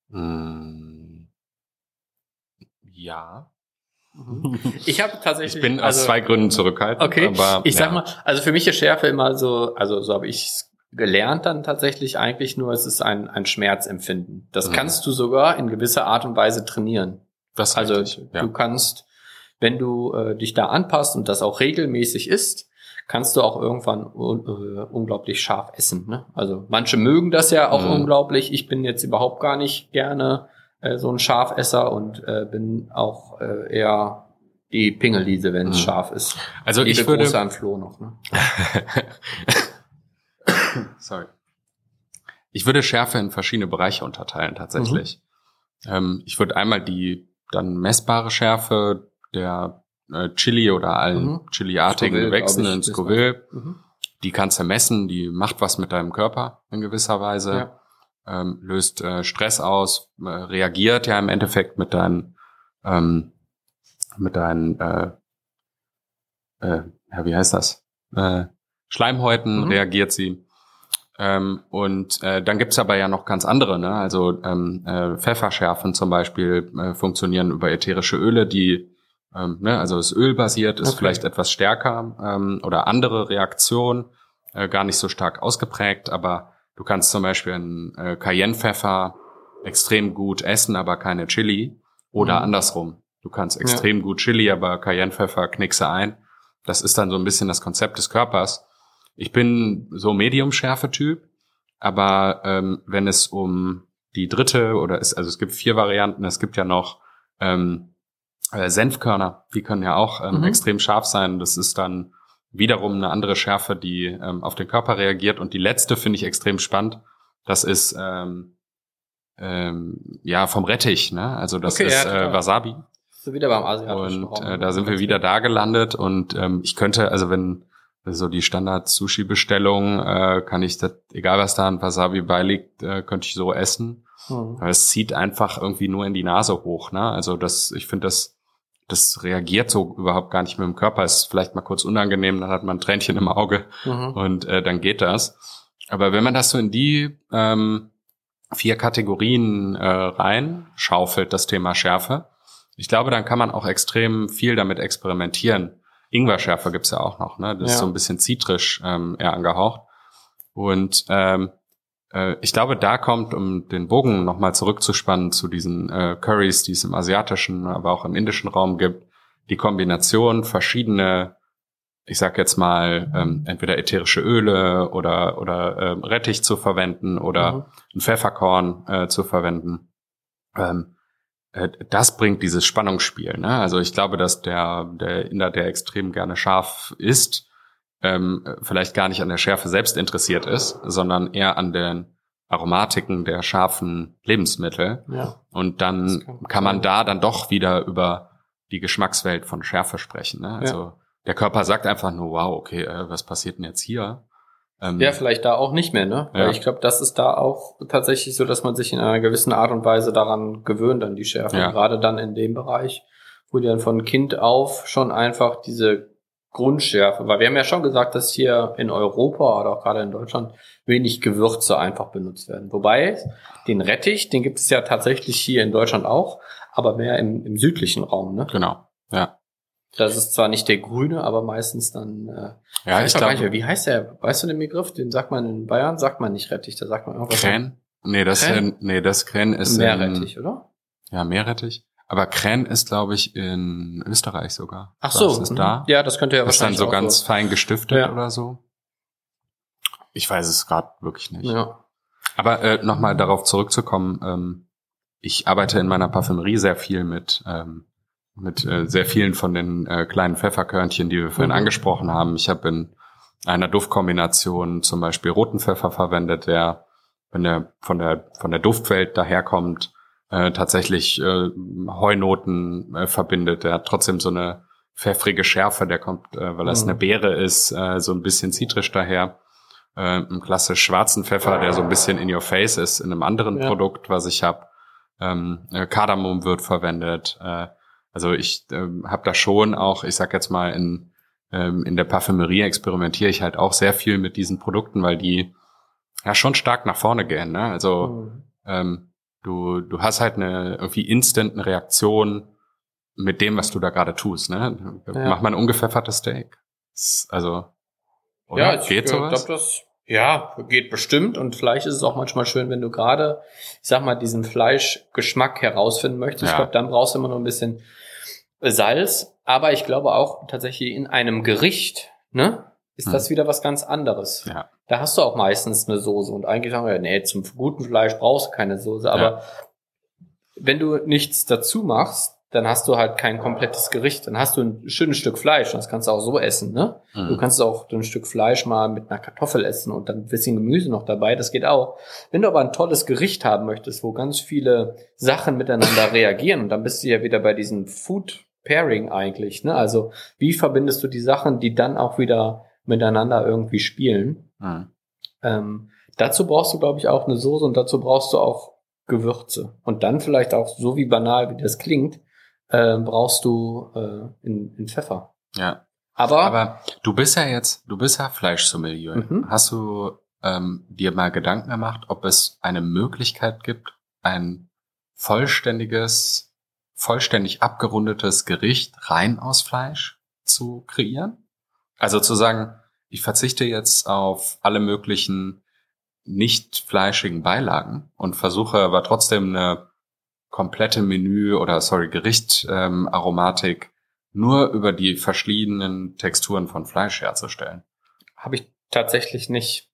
Mm. Ja. Ich habe tatsächlich. Ich bin aus also- zwei Gründen zurückhaltend. Okay, aber, ich sag ja. mal, also für mich ist Schärfe immer so, also so habe ich gelernt dann tatsächlich eigentlich nur, es ist ein, ein Schmerzempfinden. Das Mhm. kannst du sogar in gewisser Art und Weise trainieren. Das Also richtig. Ja. du kannst, wenn du äh, dich da anpasst und das auch regelmäßig isst, kannst du auch irgendwann äh, unglaublich scharf essen. Ne? Also manche mögen das ja auch Mhm. unglaublich. Ich bin jetzt überhaupt gar nicht gerne äh, so ein Scharfesser und äh, bin auch äh, eher die Pingelliese, wenn es Mhm. scharf ist. Also Liebe ich würde, Grüße an Flo noch. Ne? sorry. Ich würde Schärfe in verschiedene Bereiche unterteilen tatsächlich. Mhm. Ähm, ich würde einmal die dann messbare Schärfe der äh, Chili oder allen Mhm. Chiliartigen Gewächsen in. Scoville, Mhm. die kannst du messen, die macht was mit deinem Körper in gewisser Weise. Ja. ähm, löst äh, Stress aus, äh, reagiert ja im Endeffekt mit deinen, ähm, mit deinen, äh, äh, ja, wie heißt das? Äh, Schleimhäuten Mhm. reagiert sie. Ähm, und äh, dann gibt's aber ja noch ganz andere, ne? Also ähm, äh, Pfefferschärfen zum Beispiel äh, funktionieren über ätherische Öle, die ähm, ne, also ist ölbasiert, ist Okay. vielleicht etwas stärker ähm, oder andere Reaktion, äh, gar nicht so stark ausgeprägt, aber du kannst zum Beispiel einen äh, Cayennepfeffer extrem gut essen, aber keine Chili oder Mhm. andersrum. Du kannst extrem gut Chili, aber Cayennepfeffer knickse ein. Das ist dann so ein bisschen das Konzept des Körpers. Ich bin so Medium-Schärfe-Typ, aber ähm, wenn es um die dritte oder es, also es gibt vier Varianten, es gibt ja noch ähm, äh, Senfkörner, die können ja auch ähm, Mhm. extrem scharf sein. Das ist dann wiederum eine andere Schärfe, die ähm, auf den Körper reagiert. Und die letzte finde ich extrem spannend. Das ist ähm, ähm, ja vom Rettich, ne? Also das Okay, ist ja, äh. Wasabi. So wieder beim asiatischen Und Raum. äh, da sind wir wieder da gelandet und ähm, ich könnte, also wenn so die Standard-Sushi-Bestellung, äh, kann ich das, egal was da an Wasabi beiliegt, äh, könnte ich so essen. Mhm. Aber es zieht einfach irgendwie nur in die Nase hoch, ne? Also das, ich finde das, das reagiert so überhaupt gar nicht mit dem Körper. Ist vielleicht mal kurz unangenehm, dann hat man ein Tränchen im Auge Mhm. und äh, dann geht das. Aber wenn man das so in die ähm, vier Kategorien äh, reinschaufelt, das Thema Schärfe, ich glaube, dann kann man auch extrem viel damit experimentieren. Ingwerschärfe gibt's ja auch noch, ne? Das ist Ja. so ein bisschen zitrisch ähm, eher angehaucht. Und ähm, äh, ich glaube, da kommt, um den Bogen nochmal zurückzuspannen zu diesen äh, Curries, die es im asiatischen, aber auch im indischen Raum gibt, die Kombination verschiedene ich sag jetzt mal, ähm, entweder ätherische Öle oder, oder ähm, Rettich zu verwenden oder mhm. ein Pfefferkorn äh, zu verwenden. Ähm, äh, das bringt dieses Spannungsspiel. Ne? Also ich glaube, dass der, der Inder, der extrem gerne scharf isst, ähm, vielleicht gar nicht an der Schärfe selbst interessiert ist, sondern eher an den Aromatiken der scharfen Lebensmittel. Ja. Und dann kann, kann man da dann doch wieder über die Geschmackswelt von Schärfe sprechen. Ne? Also ja. der Körper sagt einfach nur, wow, okay, äh, was passiert denn jetzt hier? Ähm, ja, vielleicht da auch nicht mehr, ne? Ja. Weil ich glaube, das ist da auch tatsächlich so, dass man sich in einer gewissen Art und Weise daran gewöhnt, an die Schärfe. Ja. Gerade dann in dem Bereich, wo die dann von Kind auf schon einfach diese Grundschärfe, weil wir haben ja schon gesagt, dass hier in Europa oder auch gerade in Deutschland wenig Gewürze einfach benutzt werden. Wobei den Rettich, den gibt es ja tatsächlich hier in Deutschland auch, aber mehr im, im südlichen Raum, ne? Genau, ja. Das ist zwar nicht der grüne, aber meistens dann. Äh, ja, ich glaube. Wie heißt der? Weißt du den Begriff? Den sagt man in Bayern, sagt man nicht Rettich, da sagt man irgendwas. Krähen? Nee, das Krähen? nee, das Krähen ist Meerrettich, in, oder? Ja, Meerrettich. Aber Krähen ist, glaube ich, in Österreich sogar. Ach so. Das ist da. Mhm. Ja, das könnte ja das wahrscheinlich. Ist dann so ganz so. fein gestiftet ja. oder so. Ich weiß es gerade wirklich nicht. Ja. Aber äh, nochmal darauf zurückzukommen, ähm, ich arbeite in meiner Parfümerie sehr viel mit ähm, mit äh, sehr vielen von den äh, kleinen Pfefferkörnchen, die wir vorhin mhm. angesprochen haben. Ich habe in einer Duftkombination zum Beispiel roten Pfeffer verwendet, der, wenn der von der von der Duftwelt daherkommt, äh, tatsächlich äh, Heunoten äh, verbindet. Der hat trotzdem so eine pfeffrige Schärfe, der kommt, äh, weil das mhm. eine Beere ist, äh, so ein bisschen zitrisch daher. Äh, einen klassisch schwarzen Pfeffer, der so ein bisschen in your face ist, in einem anderen ja. Produkt, was ich habe. Ähm, äh, Kardamom wird verwendet. Äh, also ich ähm, habe da schon auch, ich sag jetzt mal, in, ähm, in der Parfümerie experimentiere ich halt auch sehr viel mit diesen Produkten, weil die ja schon stark nach vorne gehen. Ne? Also mhm. ähm, du, du hast halt eine irgendwie instant eine Reaktion mit dem, was du da gerade tust. Ne? Ja. Mach mal ein ungepfeffertes Steak. Also, oder? Ja, ich, geht sowas? Glaub, das ja, geht bestimmt und vielleicht ist es auch manchmal schön, wenn du gerade, ich sag mal, diesen Fleischgeschmack herausfinden möchtest. Ja. Ich glaube, dann brauchst du immer noch ein bisschen Salz, aber ich glaube auch tatsächlich in einem Gericht, ne, ist hm. das wieder was ganz anderes. Ja. Da hast du auch meistens eine Soße und eigentlich sagen wir, nee, zum guten Fleisch brauchst du keine Soße, aber ja. wenn du nichts dazu machst, dann hast du halt kein komplettes Gericht. Dann hast du ein schönes Stück Fleisch, das kannst du auch so essen, ne? Mhm. Du kannst auch ein Stück Fleisch mal mit einer Kartoffel essen und dann ein bisschen Gemüse noch dabei, das geht auch. Wenn du aber ein tolles Gericht haben möchtest, wo ganz viele Sachen miteinander reagieren, und dann bist du ja wieder bei diesem Food Pairing eigentlich, ne? Also, wie verbindest du die Sachen, die dann auch wieder miteinander irgendwie spielen? Mhm. Ähm, dazu brauchst du, glaube ich, auch eine Soße und dazu brauchst du auch Gewürze. Und dann vielleicht auch, so wie banal wie das klingt, äh, brauchst du äh, in, in Pfeffer. Ja. Aber, Aber du bist ja jetzt, du bist ja Fleischsommelier. Mhm. Hast du ähm, dir mal Gedanken gemacht, ob es eine Möglichkeit gibt, ein vollständiges, vollständig abgerundetes Gericht rein aus Fleisch zu kreieren? Also zu sagen, ich verzichte jetzt auf alle möglichen nicht fleischigen Beilagen und versuche aber trotzdem eine komplette Menü oder sorry, Gericht ähm, Aromatik nur über die verschiedenen Texturen von Fleisch herzustellen. Habe ich tatsächlich nicht.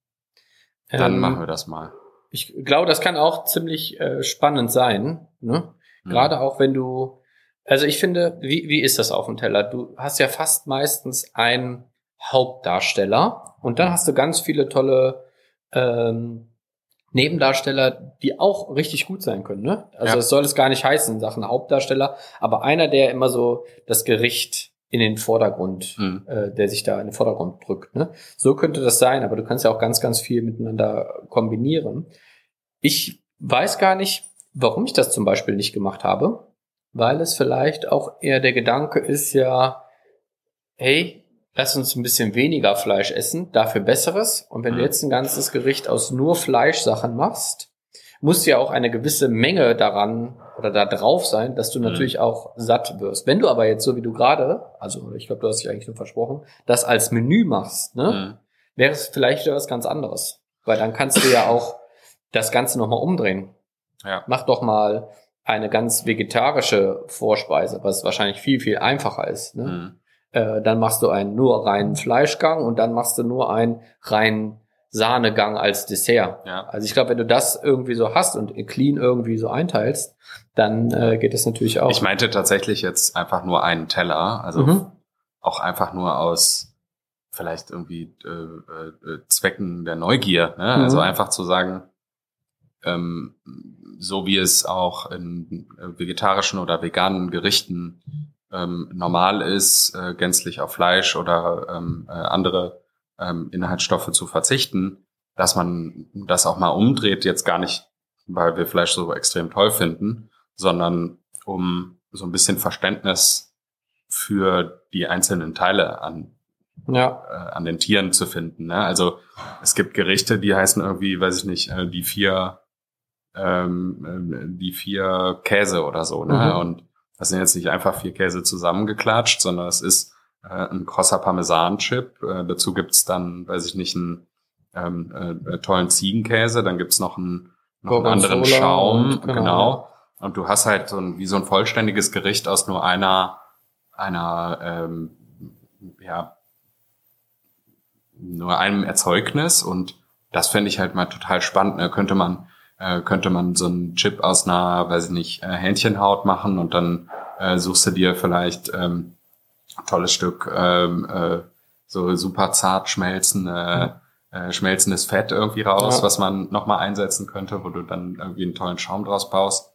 Dann ähm, machen wir das mal. Ich glaube, das kann auch ziemlich äh, spannend sein. Ne? Mhm. Gerade auch wenn du, also ich finde, wie, wie ist das auf dem Teller? Du hast ja fast meistens einen Hauptdarsteller und dann hast du ganz viele tolle ähm, Nebendarsteller, die auch richtig gut sein können. Ne? Also ja. es soll es gar nicht heißen in Sachen Hauptdarsteller, aber einer, der immer so das Gericht in den Vordergrund, mhm. äh, der sich da in den Vordergrund drückt. Ne? So könnte das sein, aber du kannst ja auch ganz, ganz viel miteinander kombinieren. Ich weiß gar nicht, warum ich das zum Beispiel nicht gemacht habe, weil es vielleicht auch eher der Gedanke ist, ja, hey, lass uns ein bisschen weniger Fleisch essen, dafür besseres. Und wenn mhm. du jetzt ein ganzes Gericht aus nur Fleischsachen machst, muss ja auch eine gewisse Menge daran oder da drauf sein, dass du mhm. natürlich auch satt wirst. Wenn du aber jetzt so wie du gerade, also ich glaube, du hast dich eigentlich nur versprochen, das als Menü machst, ne, mhm. wäre es vielleicht wieder was ganz anderes. Weil dann kannst du ja auch das Ganze nochmal umdrehen. Ja. Mach doch mal eine ganz vegetarische Vorspeise, was wahrscheinlich viel, viel einfacher ist. Ne? Äh, dann machst du einen nur reinen Fleischgang und dann machst du nur einen reinen Sahnegang als Dessert. Ja. Also ich glaube, wenn du das irgendwie so hast und clean irgendwie so einteilst, dann äh, geht das natürlich auch. Ich meinte tatsächlich jetzt einfach nur einen Teller, also Mhm. auch einfach nur aus vielleicht irgendwie äh, äh, Zwecken der Neugier. Ne? Mhm. Also einfach zu sagen, ähm, so wie es auch in äh, vegetarischen oder veganen Gerichten ähm, normal ist, äh, gänzlich auf Fleisch oder ähm, äh, andere ähm, Inhaltsstoffe zu verzichten, dass man das auch mal umdreht, jetzt gar nicht, weil wir Fleisch so extrem toll finden, sondern um so ein bisschen Verständnis für die einzelnen Teile an, ja, äh, an den Tieren zu finden. Ne? Also es gibt Gerichte, die heißen irgendwie, weiß ich nicht, äh, die vier, ähm, äh, die vier Käse oder so. Ne? Mhm. Und das sind jetzt nicht einfach vier Käse zusammengeklatscht, sondern es ist äh, ein krosser Parmesan-Chip. Äh, dazu gibt's dann, weiß ich nicht, einen ähm, äh, tollen Ziegenkäse. Dann gibt's noch einen, noch einen anderen Schaum. und- genau. genau. Und du hast halt so ein, wie so ein vollständiges Gericht aus nur einer, einer, ähm, ja, nur einem Erzeugnis und das fände ich halt mal total spannend. Ne? Könnte man, äh, könnte man so einen Chip aus einer, weiß ich nicht, äh, Hähnchenhaut machen und dann äh, suchst du dir vielleicht ähm, ein tolles Stück ähm, äh, so super zart schmelzende, äh, schmelzendes Fett irgendwie raus, Ja. was man nochmal einsetzen könnte, wo du dann irgendwie einen tollen Schaum draus baust.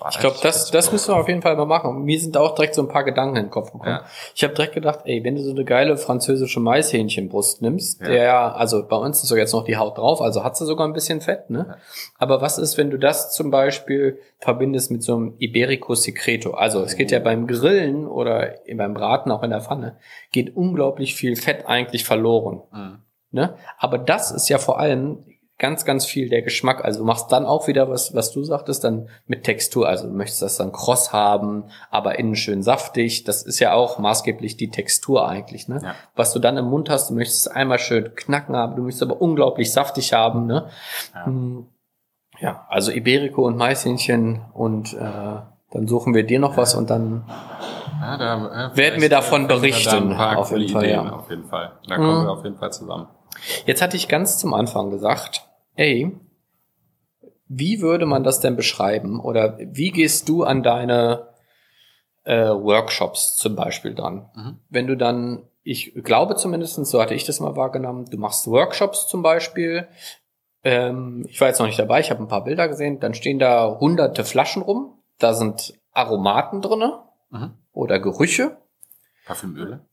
Boah, ich glaube, das, das müssen wir auf jeden Fall mal machen. Mir sind auch direkt so ein paar Gedanken in den Kopf gekommen. Ja. Ich habe direkt gedacht, ey, wenn du so eine geile französische Maishähnchenbrust nimmst, Ja. der, also bei uns ist so jetzt noch die Haut drauf, also hat sie sogar ein bisschen Fett, ne? Ja. Aber was ist, wenn du das zum Beispiel verbindest mit so einem Iberico Secreto? Also es geht ja beim Grillen oder beim Braten auch in der Pfanne, geht unglaublich viel Fett eigentlich verloren. Mhm. Ne? Aber das ist ja vor allem ganz, ganz viel der Geschmack. Also du machst dann auch wieder was, was du sagtest, dann mit Textur. Also du möchtest das dann kross haben, aber innen schön saftig. Das ist ja auch maßgeblich die Textur eigentlich. Ne? Ja. Was du dann im Mund hast, du möchtest es einmal schön knacken haben, du möchtest aber unglaublich saftig haben. Ne? Ja. Mm, ja, also Iberico und Maishähnchen und äh, dann suchen wir dir noch was und dann Ja, da, äh, Werden wir davon berichten, Da auf jeden Fall, Ideen, ja. auf jeden Fall. Da kommen Mhm. wir auf jeden Fall zusammen. Jetzt hatte ich ganz zum Anfang gesagt, ey, wie würde man das denn beschreiben? Oder wie gehst du an deine äh, Workshops zum Beispiel dran? Mhm. Wenn du dann, ich glaube zumindest, so hatte ich das mal wahrgenommen, du machst Workshops zum Beispiel. Ähm, ich war jetzt noch nicht dabei, ich habe ein paar Bilder gesehen, dann stehen da hunderte Flaschen rum, da sind Aromaten drinne Mhm. oder Gerüche. Parfümöle.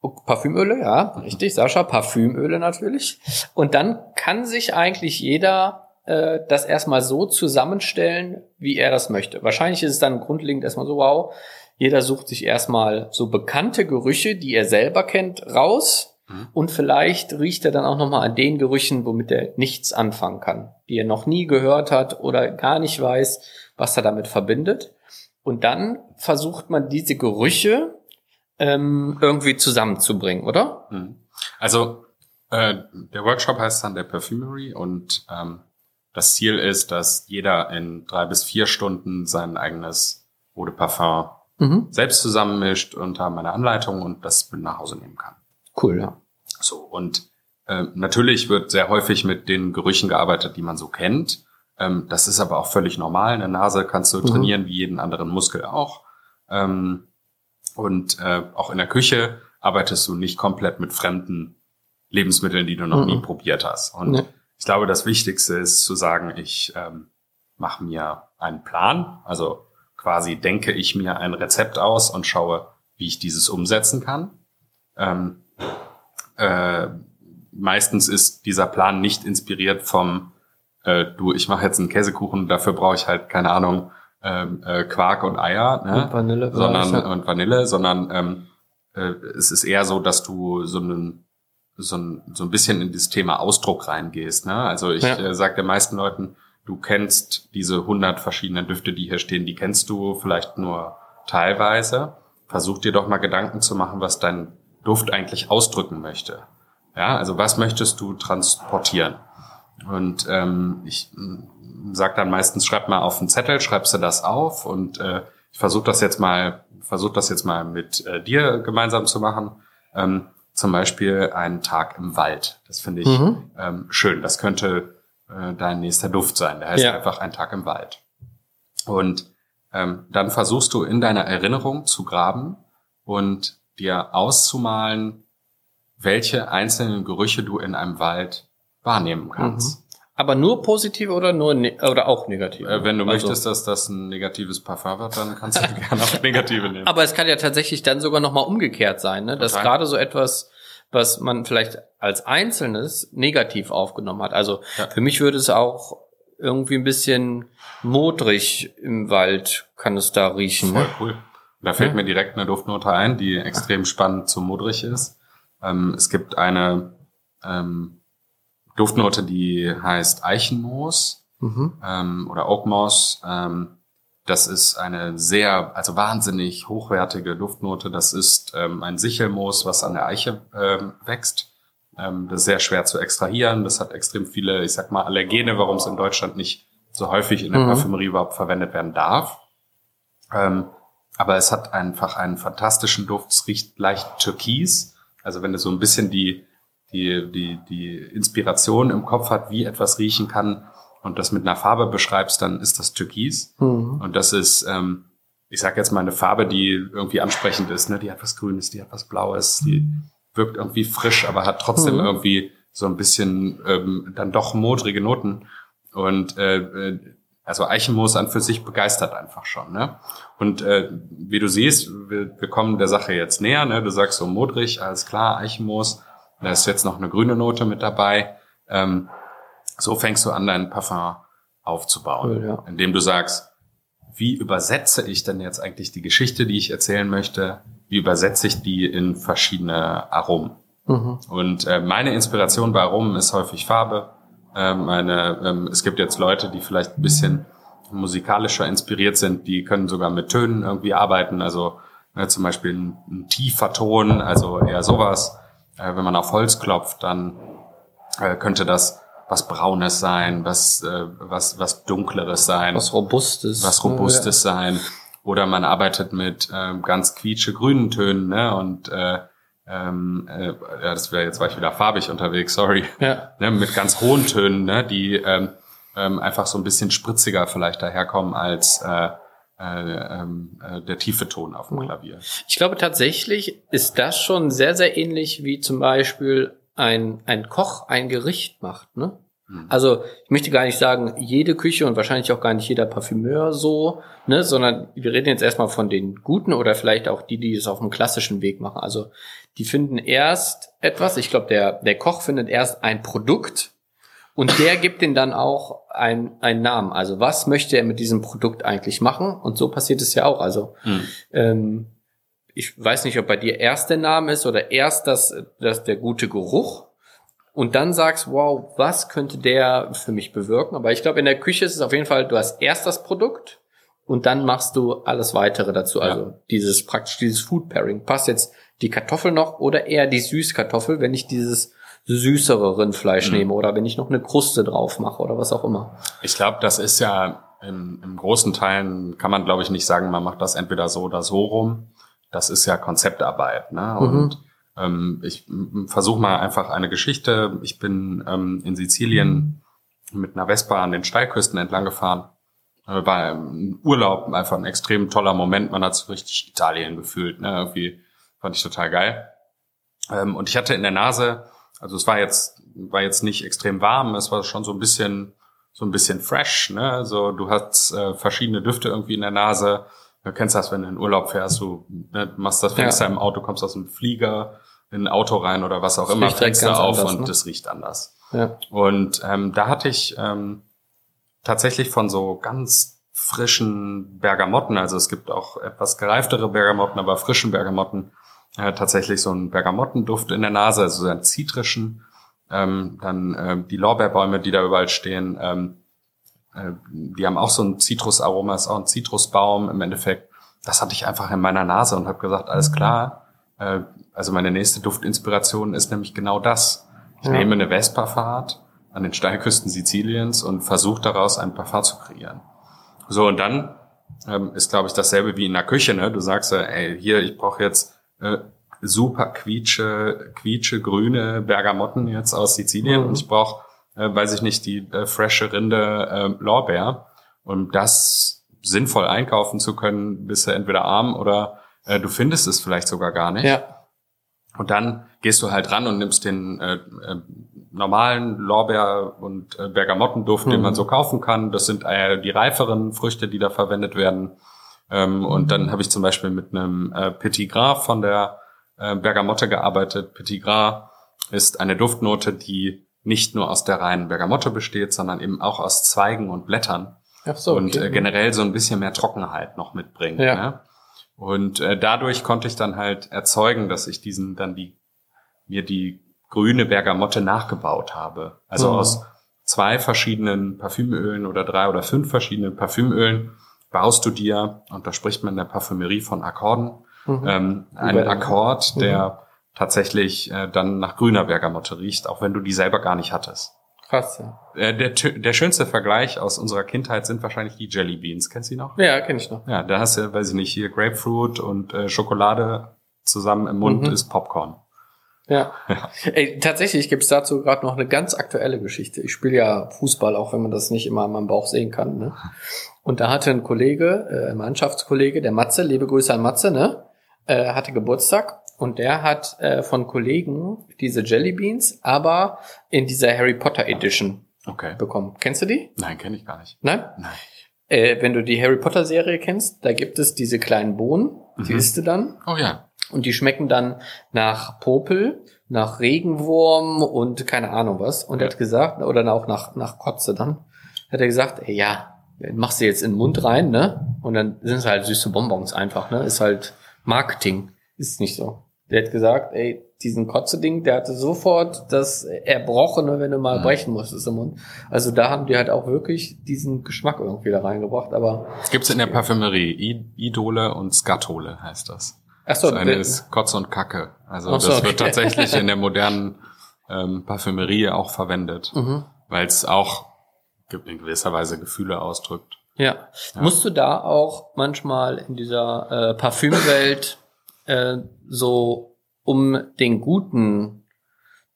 Parfümöle, ja, richtig, Sascha, Parfümöle natürlich. Und dann kann sich eigentlich jeder äh, das erstmal so zusammenstellen, wie er das möchte. Wahrscheinlich ist es dann grundlegend erstmal so, wow, jeder sucht sich erstmal so bekannte Gerüche, die er selber kennt, raus. Mhm. Und vielleicht riecht er dann auch nochmal an den Gerüchen, womit er nichts anfangen kann, die er noch nie gehört hat oder gar nicht weiß, was er damit verbindet. Und dann versucht man diese Gerüche ähm, irgendwie zusammenzubringen, oder? Mhm. Also äh, der Workshop heißt dann der Perfumery und ähm, das Ziel ist, dass jeder in drei bis vier Stunden sein eigenes Eau de Parfum Mhm. selbst zusammenmischt unter meiner Anleitung und das mit nach Hause nehmen kann. Cool, ja. So, und äh, natürlich wird sehr häufig mit den Gerüchen gearbeitet, die man so kennt. Ähm, das ist aber auch völlig normal. Eine Nase kannst du Mhm. trainieren wie jeden anderen Muskel auch. Ähm, und äh, auch in der Küche arbeitest du nicht komplett mit fremden Lebensmitteln, die du noch Mhm. nie probiert hast. Und Nee. ich glaube, das Wichtigste ist zu sagen, ich ähm, mache mir einen Plan, also quasi denke ich mir ein Rezept aus und schaue, wie ich dieses umsetzen kann. Ähm, äh, meistens ist dieser Plan nicht inspiriert vom, äh, du, ich mache jetzt einen Käsekuchen, dafür brauche ich halt, keine Ahnung, ähm, äh, Quark und Eier, ne? Und Vanille. sondern ja. und Vanille, sondern ähm, äh, es ist eher so, dass du so einen so ein, so ein bisschen in das Thema Ausdruck reingehst. Ne? Also ich Ja. äh, sage den meisten Leuten, du kennst diese hundert verschiedenen Düfte, die hier stehen, die kennst du vielleicht nur teilweise. Versuch dir doch mal Gedanken zu machen, was dein Duft eigentlich ausdrücken möchte. Ja, also was möchtest du transportieren? Und ähm, ich sag dann meistens, schreib mal auf einen Zettel, schreibst du das auf und äh, ich versuche das jetzt mal, versuche das jetzt mal mit äh, dir gemeinsam zu machen. ähm, zum Beispiel einen Tag im Wald. Das finde ich mhm. ähm, schön. Das könnte äh, dein nächster Duft sein. Der heißt ja. einfach ein Tag im Wald. Und ähm, dann versuchst du in deiner Erinnerung zu graben und dir auszumalen, welche einzelnen Gerüche du in einem Wald wahrnehmen kannst. Mhm. Aber nur positive oder nur ne oder auch negative? Äh, wenn du also. möchtest, dass das ein negatives Parfum wird, dann kannst du gerne auch negative nehmen. Aber es kann ja tatsächlich dann sogar nochmal umgekehrt sein, ne? dass gerade so etwas, was man vielleicht als Einzelnes negativ aufgenommen hat. Also ja. für mich würde es auch irgendwie ein bisschen modrig im Wald, kann es da riechen. Voll ne? cool. Da fällt ja. mir direkt eine Duftnote ein, die extrem spannend zu modrig ist. Ähm, es gibt eine ähm, Duftnote, die heißt Eichenmoos mhm. ähm, oder Oakmoss. Ähm, das ist eine sehr, also wahnsinnig hochwertige Duftnote. Das ist ähm, ein Sichelmoos, was an der Eiche ähm, wächst. Ähm, das ist sehr schwer zu extrahieren. Das hat extrem viele, ich sag mal, Allergene, warum es in Deutschland nicht so häufig in der mhm. Parfümerie überhaupt verwendet werden darf. Ähm, aber es hat einfach einen fantastischen Duft. Es riecht leicht türkis. Also wenn du so ein bisschen die die, die, die Inspiration im Kopf hat, wie etwas riechen kann und das mit einer Farbe beschreibst, dann ist das Türkis. Mhm. Und das ist, ähm, ich sag jetzt mal, eine Farbe, die irgendwie ansprechend ist. Ne? Die hat was Grünes, die hat was Blaues, die wirkt irgendwie frisch, aber hat trotzdem mhm. irgendwie so ein bisschen ähm, dann doch modrige Noten. Und äh, äh also Eichenmoos an für sich begeistert einfach schon. Ne? Und äh, wie du siehst, wir, wir kommen der Sache jetzt näher. Ne? Du sagst so modrig, alles klar, Eichenmoos. Da ist jetzt noch eine grüne Note mit dabei. Ähm, so fängst du an, dein Parfum aufzubauen, cool, ja. indem du sagst, wie übersetze ich denn jetzt eigentlich die Geschichte, die ich erzählen möchte? Wie übersetze ich die in verschiedene Aromen? Mhm. Und äh, meine Inspiration bei Aromen ist häufig Farbe. Äh, meine, ähm, es gibt jetzt Leute, die vielleicht ein bisschen musikalischer inspiriert sind, die können sogar mit Tönen irgendwie arbeiten. Also ne, zum Beispiel ein, ein tiefer Ton, also eher sowas äh, wenn man auf Holz klopft, dann äh, könnte das was Braunes sein, was, äh, was, was Dunkleres sein. Was Robustes. Was Robustes ja. sein. Oder man arbeitet mit äh, ganz quietsche grünen Tönen, ne? Und äh, ähm, äh, ja, das wäre jetzt war ich wieder farbig unterwegs, sorry. Ja. Ne, mit ganz hohen Tönen, ne? die ähm, ähm, einfach so ein bisschen spritziger vielleicht daherkommen als äh, äh, ähm, äh, der tiefe Ton auf dem Klavier. Ich glaube tatsächlich ist das schon sehr, sehr ähnlich wie zum Beispiel ein, ein Koch ein Gericht macht, ne? Mhm. Also ich möchte gar nicht sagen, jede Küche und wahrscheinlich auch gar nicht jeder Parfümeur so, ne, sondern wir reden jetzt erstmal von den guten oder vielleicht auch die, die es auf dem klassischen Weg machen. Also die finden erst etwas, ich glaube, der, der Koch findet erst ein Produkt, und der gibt den dann auch ein, einen Namen. Also was möchte er mit diesem Produkt eigentlich machen? Und so passiert es ja auch. Also hm. ähm, ich weiß nicht, ob bei dir erst der Name ist oder erst das, das der gute Geruch. Und dann sagst, wow, was könnte der für mich bewirken? Aber ich glaube, in der Küche ist es auf jeden Fall, du hast erst das Produkt und dann machst du alles weitere dazu. Also ja. dieses praktisch dieses Food Pairing. Passt jetzt die Kartoffel noch oder eher die Süßkartoffel, wenn ich dieses süßere Rindfleisch mhm. nehme oder wenn ich noch eine Kruste drauf mache oder was auch immer. Ich glaube, das ist ja im, im großen Teilen kann man, glaube ich, nicht sagen, man macht das entweder so oder so rum. Das ist ja Konzeptarbeit. Ne? Mhm. Und ähm, ich versuche mal einfach eine Geschichte. Ich bin ähm, in Sizilien mit einer Vespa an den Steilküsten entlang gefahren. Äh, war im Urlaub einfach ein extrem toller Moment. Man hat so richtig Italien gefühlt. Ne? Irgendwie fand ich total geil. Ähm, und ich hatte in der Nase also es war jetzt, war jetzt nicht extrem warm, es war schon so ein bisschen, so ein bisschen fresh, ne? Also du hast äh, verschiedene Düfte irgendwie in der Nase. Du kennst das, wenn du in Urlaub fährst, du ne, machst das Fenster ja. im Auto, kommst aus dem Flieger in ein Auto rein oder was auch das immer, Fenster auf anders, und ne? das riecht anders. Ja. Und ähm, da hatte ich ähm, tatsächlich von so ganz frischen Bergamotten, also es gibt auch etwas gereiftere Bergamotten, aber frischen Bergamotten, äh, tatsächlich so einen Bergamottenduft in der Nase, also so einen zitrischen. Ähm, dann äh, die Lorbeerbäume, die da überall stehen, ähm, äh, die haben auch so ein Zitrusaroma, ist auch ein Zitrusbaum im Endeffekt. Das hatte ich einfach in meiner Nase und habe gesagt, alles klar. Äh, also meine nächste Duftinspiration ist nämlich genau das. Ich ja. nehme eine Vespa-Fahrt an den Steilküsten Siziliens und versuche daraus ein Parfum zu kreieren. So, und dann ähm, ist, glaube ich, dasselbe wie in der Küche. Ne? Du sagst, äh, ey, hier, ich brauche jetzt äh, super quietsche, quietsche grüne Bergamotten jetzt aus Sizilien Mhm. und ich brauche, äh, weiß ich nicht, die äh, frische Rinde äh, Lorbeer. Um das sinnvoll einkaufen zu können, bist du entweder arm oder äh, du findest es vielleicht sogar gar nicht. Ja. Und dann gehst du halt ran und nimmst den äh, äh, normalen Lorbeer- und äh, Bergamottenduft, den Mhm. man so kaufen kann. Das sind äh, die reiferen Früchte, die da verwendet werden. Ähm, Und dann habe ich zum Beispiel mit einem äh, Petit Gras von der äh, Bergamotte gearbeitet. Petit Gras ist eine Duftnote, die nicht nur aus der reinen Bergamotte besteht, sondern eben auch aus Zweigen und Blättern Ach so. und okay. äh, generell so ein bisschen mehr Trockenheit noch mitbringen. Ja. Ne? Und äh, dadurch konnte ich dann halt erzeugen, dass ich diesen dann die mir die grüne Bergamotte nachgebaut habe. Also Mhm. aus zwei verschiedenen Parfümölen oder drei oder fünf verschiedenen Parfümölen baust du dir, und da spricht man in der Parfümerie von Akkorden, Mhm. ähm, einen Über- Akkord, Mhm. der tatsächlich äh, dann nach grüner Bergamotte riecht, auch wenn du die selber gar nicht hattest. Krass, ja. Äh, der, der schönste Vergleich aus unserer Kindheit sind wahrscheinlich die Jelly Beans. Kennst du die noch? Ja, kenne ich noch. Ja, da hast du, weiß ich nicht, hier Grapefruit und äh, Schokolade zusammen im Mund Mhm. ist Popcorn. Ja. Ey, tatsächlich gibt's dazu gerade noch eine ganz aktuelle Geschichte. Ich spiele ja Fußball, auch wenn man das nicht immer an meinem Bauch sehen kann. Ne? Und da hatte ein Kollege, äh, Mannschaftskollege, der Matze, liebe Grüße an Matze, ne? äh, hatte Geburtstag und der hat äh, von Kollegen diese Jelly Beans, aber in dieser Harry Potter Edition Okay. bekommen. Kennst du die? Nein, kenne ich gar nicht. Nein? Nein. Äh, wenn du die Harry Potter Serie kennst, da gibt es diese kleinen Bohnen, die Mhm. isst du dann Oh ja. Und die schmecken dann nach Popel, nach Regenwurm und keine Ahnung was. Und er Ja. hat gesagt, oder auch nach, nach Kotze dann, hat er gesagt, ey, ja, machst du jetzt in den Mund rein, ne? Und dann sind es halt süße Bonbons einfach, ne? Ist halt Marketing. Ist nicht so. Der hat gesagt, ey, diesen Kotze-Ding, der hatte sofort das Erbrochene, wenn du mal Mhm. brechen musstest im Mund. Also da haben die halt auch wirklich diesen Geschmack irgendwie da reingebracht, aber Das gibt's in der Parfümerie. I Idole und Skatole heißt das. Ach so, das eine ist Kotze und Kacke. Also so, das okay. wird tatsächlich in der modernen ähm, Parfümerie auch verwendet, mhm. weil es auch in gewisser Weise Gefühle ausdrückt. Ja. Ja. Musst du da auch manchmal in dieser äh, Parfümwelt äh, so um den guten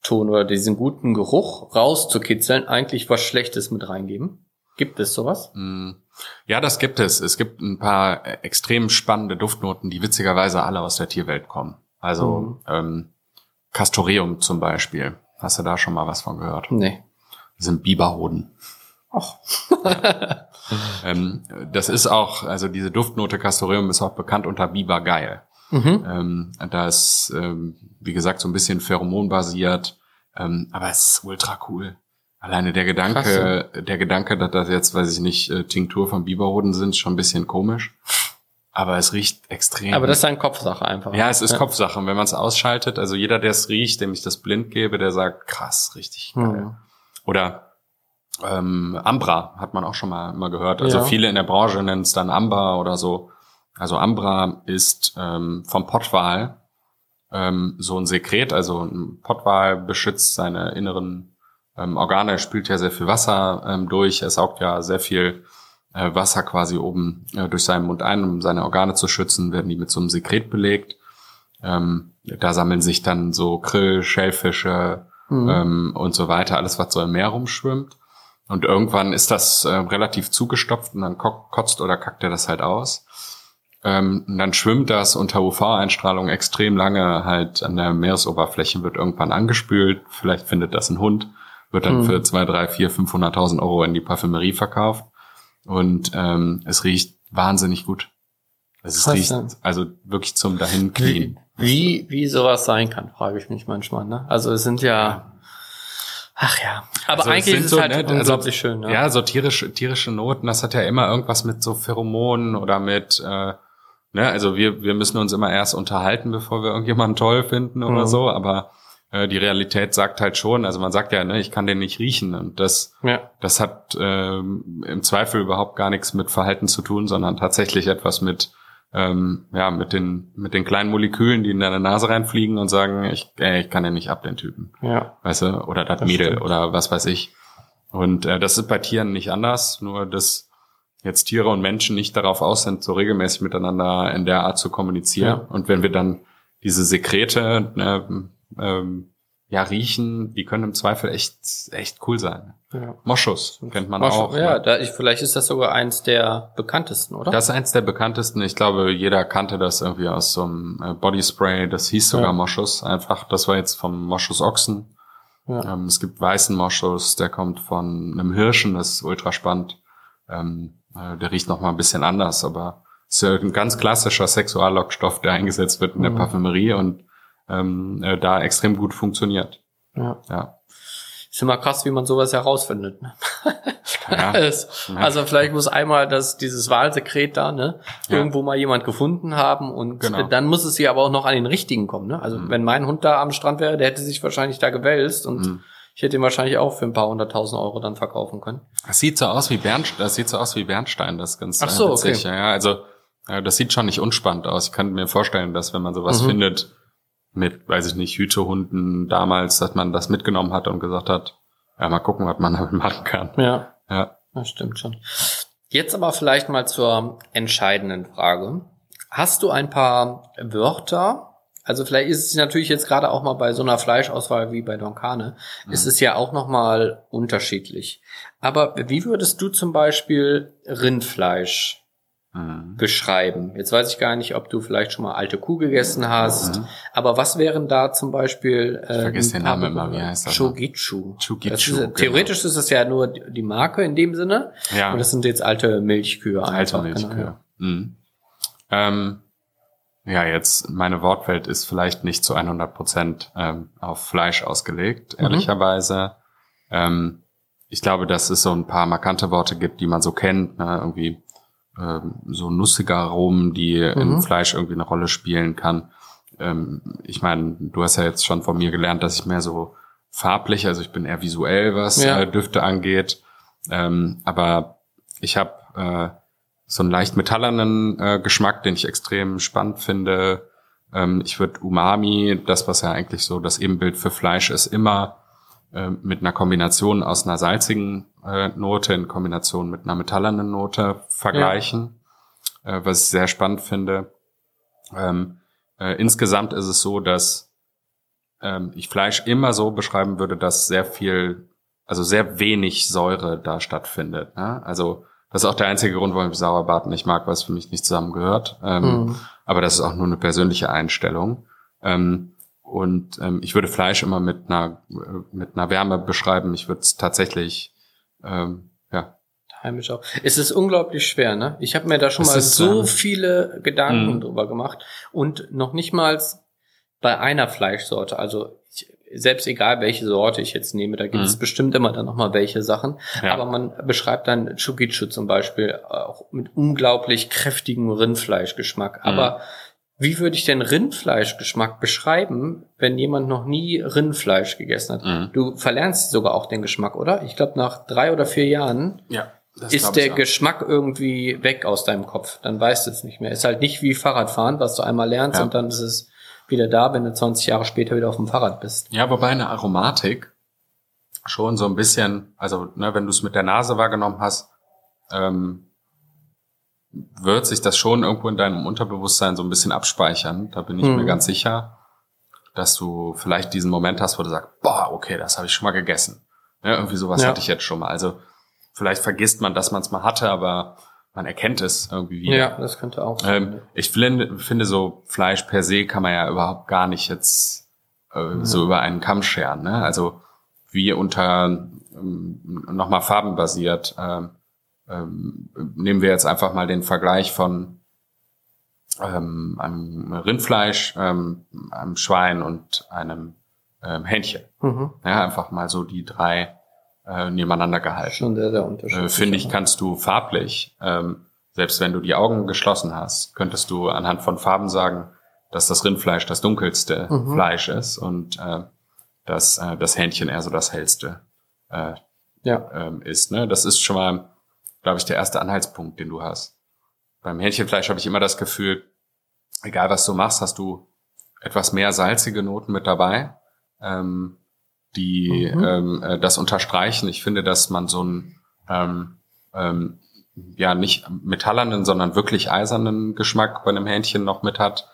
Ton oder diesen guten Geruch rauszukitzeln, eigentlich was Schlechtes mit reingeben? Gibt es sowas? Mm, Ja, das gibt es. Es gibt ein paar äh, extrem spannende Duftnoten, die witzigerweise alle aus der Tierwelt kommen. Also Mhm. ähm, Castoreum zum Beispiel. Hast du da schon mal was von gehört? Nee. Das sind Biberhoden. Ach. Ähm, das ist auch, also diese Duftnote Castoreum ist auch bekannt unter Bibergeil. mhm. Ähm, da ist, ähm, wie gesagt, so ein bisschen pheromonbasiert, ähm, aber es ist ultra cool. Alleine der Gedanke, der Gedanke, dass das jetzt, weiß ich nicht, äh, Tinktur von Biberhoden sind, ist schon ein bisschen komisch. Aber es riecht extrem. Aber das ist eine Kopfsache einfach. ja, es ist Kopfsache. Und wenn man es ausschaltet, also jeder, der es riecht, dem ich das blind gebe, der sagt, krass, richtig geil. Hm. Oder ähm, Ambra hat man auch schon mal, mal gehört. Also Ja. viele in der Branche nennen es dann Amber oder so. Also Ambra ist ähm, vom Pottwal ähm, so ein Sekret. Also ein Pottwal beschützt seine inneren ähm, Organe, er spült ja sehr viel Wasser ähm, durch, er saugt ja sehr viel äh, Wasser quasi oben äh, durch seinen Mund ein, um seine Organe zu schützen, werden die mit so einem Sekret belegt. Ähm, da sammeln sich dann so Krill, Schellfische, Mhm. ähm, und so weiter, alles, was so im Meer rumschwimmt. Und irgendwann ist das äh, relativ zugestopft und dann ko- kotzt oder kackt er das halt aus. Ähm, und dann schwimmt das unter UV-Einstrahlung extrem lange halt an der Meeresoberfläche, wird irgendwann angespült, vielleicht findet das ein Hund, wird dann Hm. für zwei, drei, vier, 500.000 Euro in die Parfümerie verkauft und ähm, es riecht wahnsinnig gut. Es ist riecht also wirklich zum dahin knien. Wie, wie sowas sein kann, frage ich mich manchmal. Ne? Also es sind ja, ach ja. Aber Also eigentlich sind ist so, es halt ne, also- unglaublich schön. Ne? Ja, so tierische, tierische Noten, das hat ja immer irgendwas mit so Pheromonen oder mit, äh, ne, also wir, wir müssen uns immer erst unterhalten, bevor wir irgendjemanden toll finden oder Mhm. so, aber äh, die Realität sagt halt schon, also man sagt ja, ne, ich kann den nicht riechen und das, ja. das hat ähm, im Zweifel überhaupt gar nichts mit Verhalten zu tun, sondern tatsächlich etwas mit, ähm, ja, mit den, mit den kleinen Molekülen, die in deine Nase reinfliegen und sagen, ich, ey, ich kann den nicht ab, den Typen Ja. weißt du, oder das Das Mädel stimmt. oder was weiß ich. Und äh, das ist bei Tieren nicht anders, nur dass jetzt Tiere und Menschen nicht darauf aus sind, so regelmäßig miteinander in der Art zu kommunizieren. Ja. Und wenn wir dann diese Sekrete äh, ähm, ja riechen, die können im Zweifel echt echt cool sein. Ja. Moschus kennt man Moschus, auch. Ja, ne? da ich, vielleicht ist das sogar eins der bekanntesten, oder? Das ist eins der bekanntesten. Ich glaube, jeder kannte das irgendwie aus so einem äh, Bodyspray. Das hieß sogar ja. Moschus einfach. Das war jetzt vom Moschus Ochsen. Ja. Ähm, es gibt weißen Moschus, der kommt von einem Hirschen, das ist ultra spannend. Ähm, äh, der riecht noch mal ein bisschen anders, aber ist ja ein ganz klassischer Sexuallockstoff, der eingesetzt wird in mhm. der Parfümerie und ähm, äh, da extrem gut funktioniert. Ja. ja. Ist immer krass, wie man sowas herausfindet. Ne? Ja. also vielleicht muss einmal das dieses Wahlsekret da, ne, ja. irgendwo mal jemand gefunden haben und genau. dann muss es hier aber auch noch an den richtigen kommen. Ne? Also mhm. wenn mein Hund da am Strand wäre, der hätte sich wahrscheinlich da gewälzt und mhm. ich hätte ihn wahrscheinlich auch für ein paar hunderttausend Euro dann verkaufen können. Das sieht so aus wie Bernstein, das sieht so aus wie Bernstein, das ganz Ach so, witzig. Okay. Ja, also das sieht schon nicht unspannend aus. Ich kann mir vorstellen, dass wenn man sowas mhm. findet, mit, weiß ich nicht, Hütehunden damals, dass man das mitgenommen hat und gesagt hat, ja, mal gucken, was man damit machen kann. Ja. Ja. Das stimmt schon. Jetzt aber vielleicht mal zur entscheidenden Frage. Hast du ein paar Wörter? Also vielleicht ist es natürlich jetzt gerade auch mal bei so einer Fleischauswahl wie bei Donkane, mhm. ist es ja auch noch mal unterschiedlich. Aber wie würdest du zum Beispiel Rindfleisch mhm. beschreiben. Jetzt weiß ich gar nicht, ob du vielleicht schon mal alte Kuh gegessen hast, mhm. aber was wären da zum Beispiel äh, ich vergesse den Namen immer, wie heißt das? Chogitsu. Chogitsu genau. Theoretisch ist es ja nur die Marke in dem Sinne. Ja. Und das sind jetzt alte Milchkühe. Alte einfach, Milchkühe. Genau, ja. Mhm. Ähm, ja, jetzt meine Wortwelt ist vielleicht nicht zu 100 Prozent ähm, auf Fleisch ausgelegt, mhm. ehrlicherweise. Ähm, ich glaube, dass es so ein paar markante Worte gibt, die man so kennt, ne? irgendwie ähm, so nussige Aromen, die mhm. im Fleisch irgendwie eine Rolle spielen kann. Ähm, ich meine, du hast ja jetzt schon von mir gelernt, dass ich mehr so farblich, also ich bin eher visuell, was ja. äh, Düfte angeht. Ähm, aber ich habe äh, so einen leicht metallernen äh, Geschmack, den ich extrem spannend finde. Ähm, ich würde Umami, das was ja eigentlich so das Ebenbild für Fleisch ist, immer äh, mit einer Kombination aus einer salzigen äh, Note in Kombination mit einer metallernen Note vergleichen, ja. äh, was ich sehr spannend finde. Ähm, äh, insgesamt ist es so, dass ähm, ich Fleisch immer so beschreiben würde, dass sehr viel, also sehr wenig Säure da stattfindet. Ne? Also das ist auch der einzige Grund, warum ich Sauerbraten nicht mag, weil es für mich nicht zusammengehört. Ähm, mhm. Aber das ist auch nur eine persönliche Einstellung. Ähm, und ähm, ich würde Fleisch immer mit einer, mit einer Wärme beschreiben. Ich würde es tatsächlich, ähm, ja. Heimisch auch. Es ist unglaublich schwer, ne? Ich habe mir da schon es mal ist, so ähm, viele Gedanken mh. drüber gemacht. Und noch nicht mal bei einer Fleischsorte. Also ich, selbst egal welche Sorte ich jetzt nehme, da gibt es mhm. bestimmt immer dann nochmal welche Sachen. Ja. Aber man beschreibt dann Chugichu zum Beispiel auch mit unglaublich kräftigem Rindfleischgeschmack. Mhm. Aber wie würde ich denn Rindfleischgeschmack beschreiben, wenn jemand noch nie Rindfleisch gegessen hat? Mhm. Du verlernst sogar auch den Geschmack, oder? Ich glaube, nach drei oder vier Jahren ja, ist der Geschmack irgendwie weg aus deinem Kopf. Dann weißt du es nicht mehr. Ist halt nicht wie Fahrradfahren, was du einmal lernst ja. und dann ist es wieder da, wenn du 20 Jahre später wieder auf dem Fahrrad bist. Ja, wobei eine Aromatik schon so ein bisschen, also ne, wenn du es mit der Nase wahrgenommen hast, ähm, wird sich das schon irgendwo in deinem Unterbewusstsein so ein bisschen abspeichern. Da bin ich mhm. mir ganz sicher, dass du vielleicht diesen Moment hast, wo du sagst, boah, okay, das habe ich schon mal gegessen. Ja, irgendwie sowas ja. hatte ich jetzt schon mal. Also vielleicht vergisst man, dass man es mal hatte, aber man erkennt es irgendwie wieder. Ja, das könnte auch sein. Ähm, ich finde, finde, so Fleisch per se kann man ja überhaupt gar nicht jetzt äh, mhm. so über einen Kamm scheren. Ne? Also wie unter ähm, nochmal farbenbasiert. Ähm, ähm, nehmen wir jetzt einfach mal den Vergleich von ähm, einem Rindfleisch, ähm, einem Schwein und einem ähm, Hähnchen. Mhm. Ja, einfach mal so die drei äh, nebeneinander gehalten. Schon sehr, sehr unterschiedlich. Äh, Finde ich, kannst du farblich, ähm, selbst wenn du die Augen geschlossen hast, könntest du anhand von Farben sagen, dass das Rindfleisch das dunkelste mhm. Fleisch ist und äh, dass äh, das Hähnchen eher so das hellste äh, ja. ähm, ist. Ne? Das ist schon mal glaube ich, der erste Anhaltspunkt, den du hast. Beim Hähnchenfleisch habe ich immer das Gefühl, egal was du machst, hast du etwas mehr salzige Noten mit dabei, ähm, die mhm. ähm, äh, das unterstreichen. Ich finde, dass man so einen ähm, ähm, ja nicht metallernen, sondern wirklich eisernen Geschmack bei einem Hähnchen noch mit hat.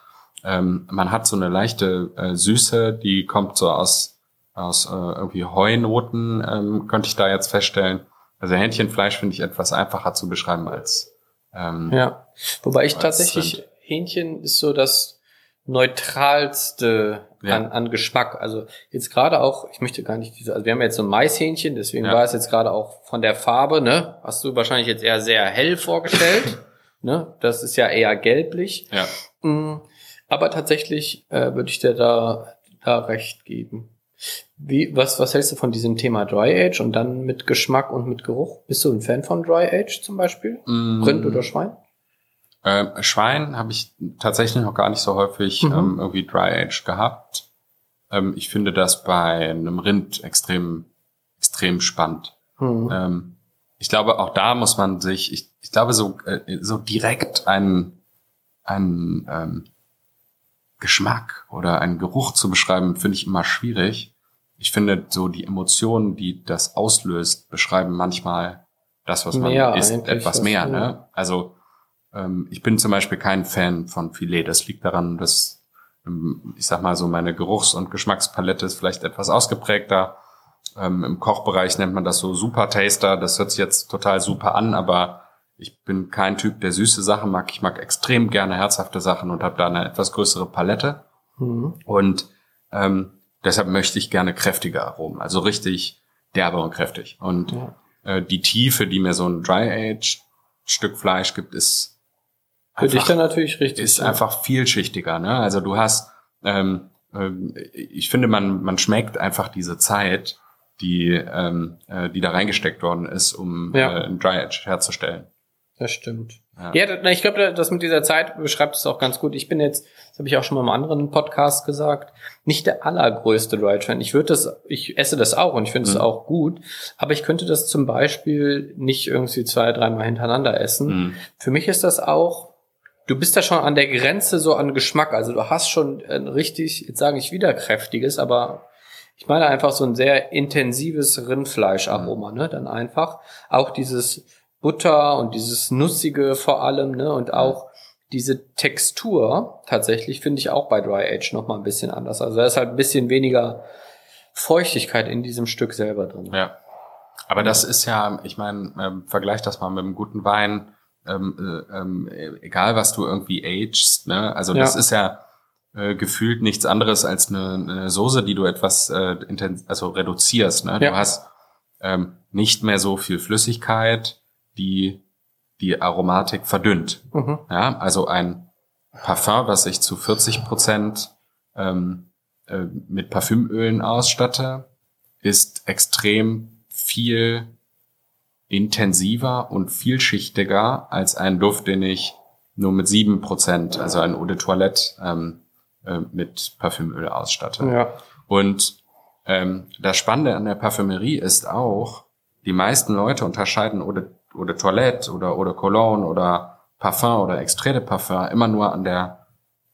Ähm, man hat so eine leichte äh, Süße, die kommt so aus, aus äh, irgendwie Heunoten, ähm, könnte ich da jetzt feststellen. Also Hähnchenfleisch finde ich etwas einfacher zu beschreiben als ähm, Ja, wobei ich tatsächlich, Rind. Hähnchen ist so das neutralste ja. an, an Geschmack. Also jetzt gerade auch, ich möchte gar nicht diese, also wir haben jetzt so ein Maishähnchen, deswegen ja. war es jetzt gerade auch von der Farbe, ne? Hast du wahrscheinlich jetzt eher sehr hell vorgestellt. ne? Das ist ja eher gelblich. Ja. Mm, aber tatsächlich äh, würde ich dir da, da recht geben. Wie, was, was hältst du von diesem Thema Dry Age und dann mit Geschmack und mit Geruch? Bist du ein Fan von Dry Age zum Beispiel? Mm. Rind oder Schwein? Äh, Schwein habe ich tatsächlich noch gar nicht so häufig mhm. ähm, irgendwie Dry Age gehabt. Ähm, ich finde das bei einem Rind extrem, extrem spannend. Mhm. Ähm, ich glaube, auch da muss man sich, ich, ich glaube, so, äh, so direkt einen, einen ähm, Geschmack oder einen Geruch zu beschreiben, finde ich immer schwierig. Ich finde, so die Emotionen, die das auslöst, beschreiben manchmal das, was man mehr isst, etwas mehr. Ne? Also ähm, ich bin zum Beispiel kein Fan von Filet. Das liegt daran, dass ähm, ich sag mal so meine Geruchs- und Geschmackspalette ist vielleicht etwas ausgeprägter. Ähm, Im Kochbereich nennt man das so Super Taster. Das hört sich jetzt total super an, aber ich bin kein Typ, der süße Sachen mag. Ich mag extrem gerne herzhafte Sachen und habe da eine etwas größere Palette. Mhm. Und ähm, deshalb möchte ich gerne kräftige Aromen, also richtig derbe und kräftig. Und ja. äh, die Tiefe, die mir so ein Dry Age Stück Fleisch gibt, ist für dich dann natürlich richtig. Ist ja. einfach vielschichtiger. Ne? Also du hast, ähm, äh, ich finde, man man schmeckt einfach diese Zeit, die ähm, äh, die da reingesteckt worden ist, um ja. äh, ein Dry Edge herzustellen. Das stimmt. Ja, ja ich glaube, das mit dieser Zeit beschreibt es auch ganz gut. Ich bin jetzt, das habe ich auch schon mal im anderen Podcast gesagt, nicht der allergrößte Dry Fan. Ich würde das, ich esse das auch und ich finde es mhm. auch gut, aber ich könnte das zum Beispiel nicht irgendwie zwei, dreimal hintereinander essen. Mhm. Für mich ist das auch du bist da schon an der Grenze so an Geschmack. Also du hast schon ein richtig, jetzt sage ich wieder kräftiges, aber ich meine einfach so ein sehr intensives Rindfleischaroma, ne? Dann einfach auch dieses Butter und dieses Nussige vor allem, ne? Und auch diese Textur tatsächlich finde ich auch bei Dry Age noch mal ein bisschen anders. Also da ist halt ein bisschen weniger Feuchtigkeit in diesem Stück selber drin. Ja. Aber das ist ja, ich meine, ähm, vergleich das mal mit einem guten Wein ähm, äh, ähm, egal was du irgendwie agest, ne? Also ja. das ist ja äh, gefühlt nichts anderes als eine, eine Soße, die du etwas äh, also reduzierst. Ne? Ja. Du hast ähm, nicht mehr so viel Flüssigkeit, die die Aromatik verdünnt. Mhm. Ja, also ein Parfum, was ich zu 40 Prozent ähm, äh, mit Parfümölen ausstatte, ist extrem viel intensiver und vielschichtiger als ein Duft, den ich nur mit sieben Prozent, also ein Eau de Toilette ähm, äh, mit Parfümöl ausstatte. Ja. Und ähm, das Spannende an der Parfümerie ist auch, die meisten Leute unterscheiden Eau de, De Toilette oder de Cologne oder Parfum oder Extrait de Parfum immer nur an der,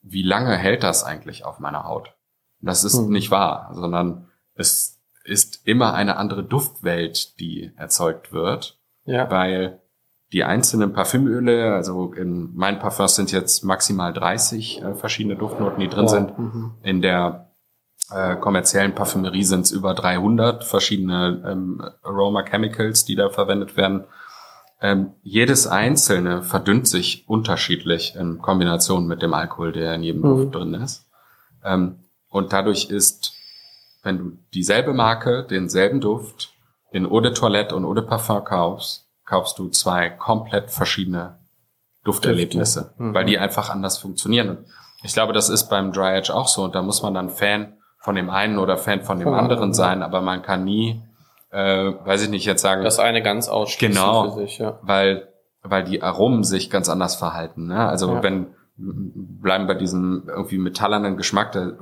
wie lange hält das eigentlich auf meiner Haut? Das ist hm. nicht wahr, sondern es ist immer eine andere Duftwelt, die erzeugt wird. Ja. Weil die einzelnen Parfümöle, also in meinen Parfums sind jetzt maximal 30 äh, verschiedene Duftnoten, die drin oh, sind. Mhm. In der äh, kommerziellen Parfümerie sind es über 300 verschiedene ähm, Aroma Chemicals, die da verwendet werden. Ähm, jedes einzelne verdünnt sich unterschiedlich in Kombination mit dem Alkohol, der in jedem mhm. Duft drin ist. Ähm, und dadurch ist wenn du dieselbe Marke, denselben Duft in Eau de Toilette und Eau de Parfum kaufst, kaufst du zwei komplett verschiedene Dufterlebnisse, mhm. weil die einfach anders funktionieren. ich glaube, das ist beim Dry Edge auch so und da muss man dann Fan von dem einen oder Fan von dem anderen sein, aber man kann nie, äh, weiß ich nicht, jetzt sagen. Das eine ganz ausschließen genau, für sich, ja. Weil, weil die Aromen sich ganz anders verhalten. Ne? Also ja. wenn bleiben bei diesem irgendwie metallernen Geschmack, der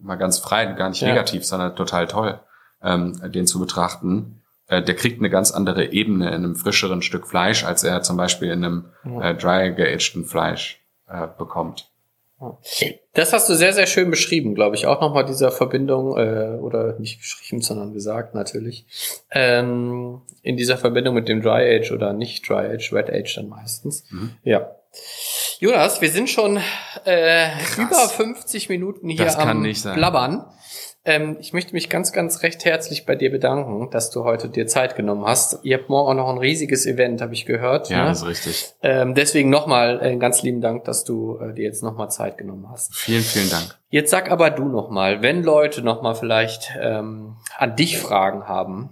mal ganz frei, gar nicht ja. negativ, sondern total toll, ähm, den zu betrachten. Äh, der kriegt eine ganz andere Ebene in einem frischeren Stück Fleisch, als er zum Beispiel in einem äh, dry geageden Fleisch äh, bekommt. Das hast du sehr, sehr schön beschrieben, glaube ich. Auch nochmal dieser Verbindung, äh, oder nicht geschrieben, sondern gesagt natürlich, ähm, in dieser Verbindung mit dem Dry Age oder nicht Dry Age, Wet Age dann meistens. Mhm. Ja, Jonas, wir sind schon äh, über 50 Minuten hier am nicht sein. Blabbern. Ähm, ich möchte mich ganz, ganz recht herzlich bei dir bedanken, dass du heute dir Zeit genommen hast. Ihr habt morgen auch noch ein riesiges Event, habe ich gehört. Ja, ne? das ist richtig. ähm, deswegen nochmal äh, ganz lieben Dank, dass du äh, dir jetzt nochmal Zeit genommen hast. Vielen, vielen Dank. Jetzt sag aber du nochmal, wenn Leute nochmal vielleicht ähm, an dich Fragen haben,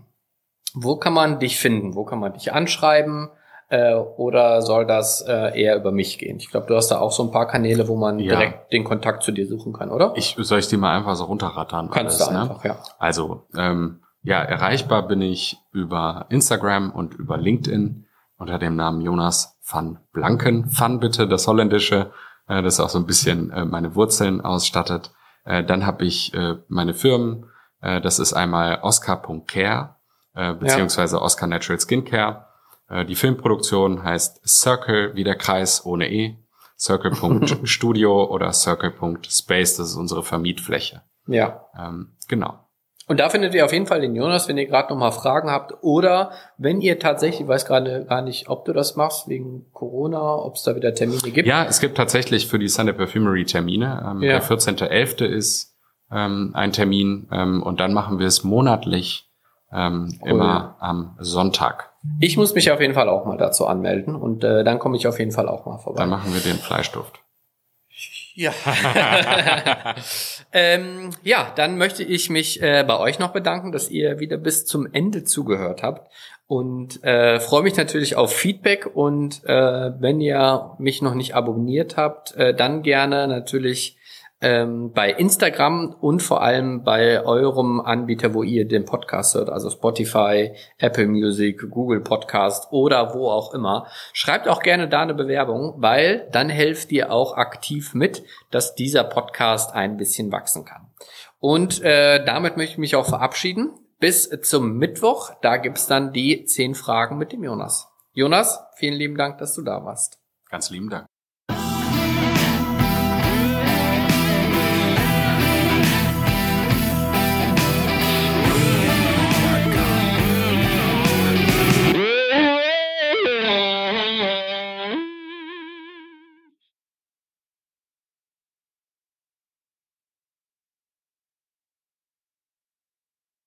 wo kann man dich finden? Wo kann man dich anschreiben? Äh, oder soll das äh, eher über mich gehen? Ich glaube, du hast da auch so ein paar Kanäle, wo man Ja. direkt den Kontakt zu dir suchen kann, oder? Ich soll ich die mal einfach so runterrattern. Kannst alles, du ne? einfach, ja. Also, ähm, ja, erreichbar bin ich über Instagram und über LinkedIn unter dem Namen Jonas van Blanken. Van bitte, das Holländische, äh, das auch so ein bisschen äh, meine Wurzeln ausstattet. Äh, dann habe ich äh, meine Firmen, äh, das ist einmal oscar.care, äh, beziehungsweise Oscar Natural Skincare. Äh, die Filmproduktion heißt Circle, wie der Kreis ohne E, Circle.studio oder Circle.space, das ist unsere Vermietfläche. Ja. Ähm, genau. Und da findet ihr auf jeden Fall den Jonas, wenn ihr gerade nochmal Fragen habt. Oder wenn ihr tatsächlich, ich weiß gerade gar nicht, ob du das machst, wegen Corona, ob es da wieder Termine gibt. Ja, es gibt tatsächlich für die Sunday Perfumery Termine. Ähm, Ja. Der 14.11. ist ähm, ein Termin ähm, und dann machen wir es monatlich ähm, Cool. immer am Sonntag. Ich muss mich auf jeden Fall auch mal dazu anmelden und äh, dann komme ich auf jeden Fall auch mal vorbei. Dann machen wir den Fleischduft. Ja. ähm, ja, dann möchte ich mich äh, bei euch noch bedanken, dass ihr wieder bis zum Ende zugehört habt. Und äh, freue mich natürlich auf Feedback. Und äh, wenn ihr mich noch nicht abonniert habt, äh, dann gerne natürlich ähm, bei Instagram und vor allem bei eurem Anbieter, wo ihr den Podcast hört, also Spotify, Apple Music, Google Podcast oder wo auch immer. Schreibt auch gerne da eine Bewerbung, weil dann helft ihr auch aktiv mit, dass dieser Podcast ein bisschen wachsen kann. Und äh, damit möchte ich mich auch verabschieden. Bis zum Mittwoch, da gibt's dann die zehn Fragen mit dem Jonas. Jonas, vielen lieben Dank, dass du da warst. Ganz lieben Dank.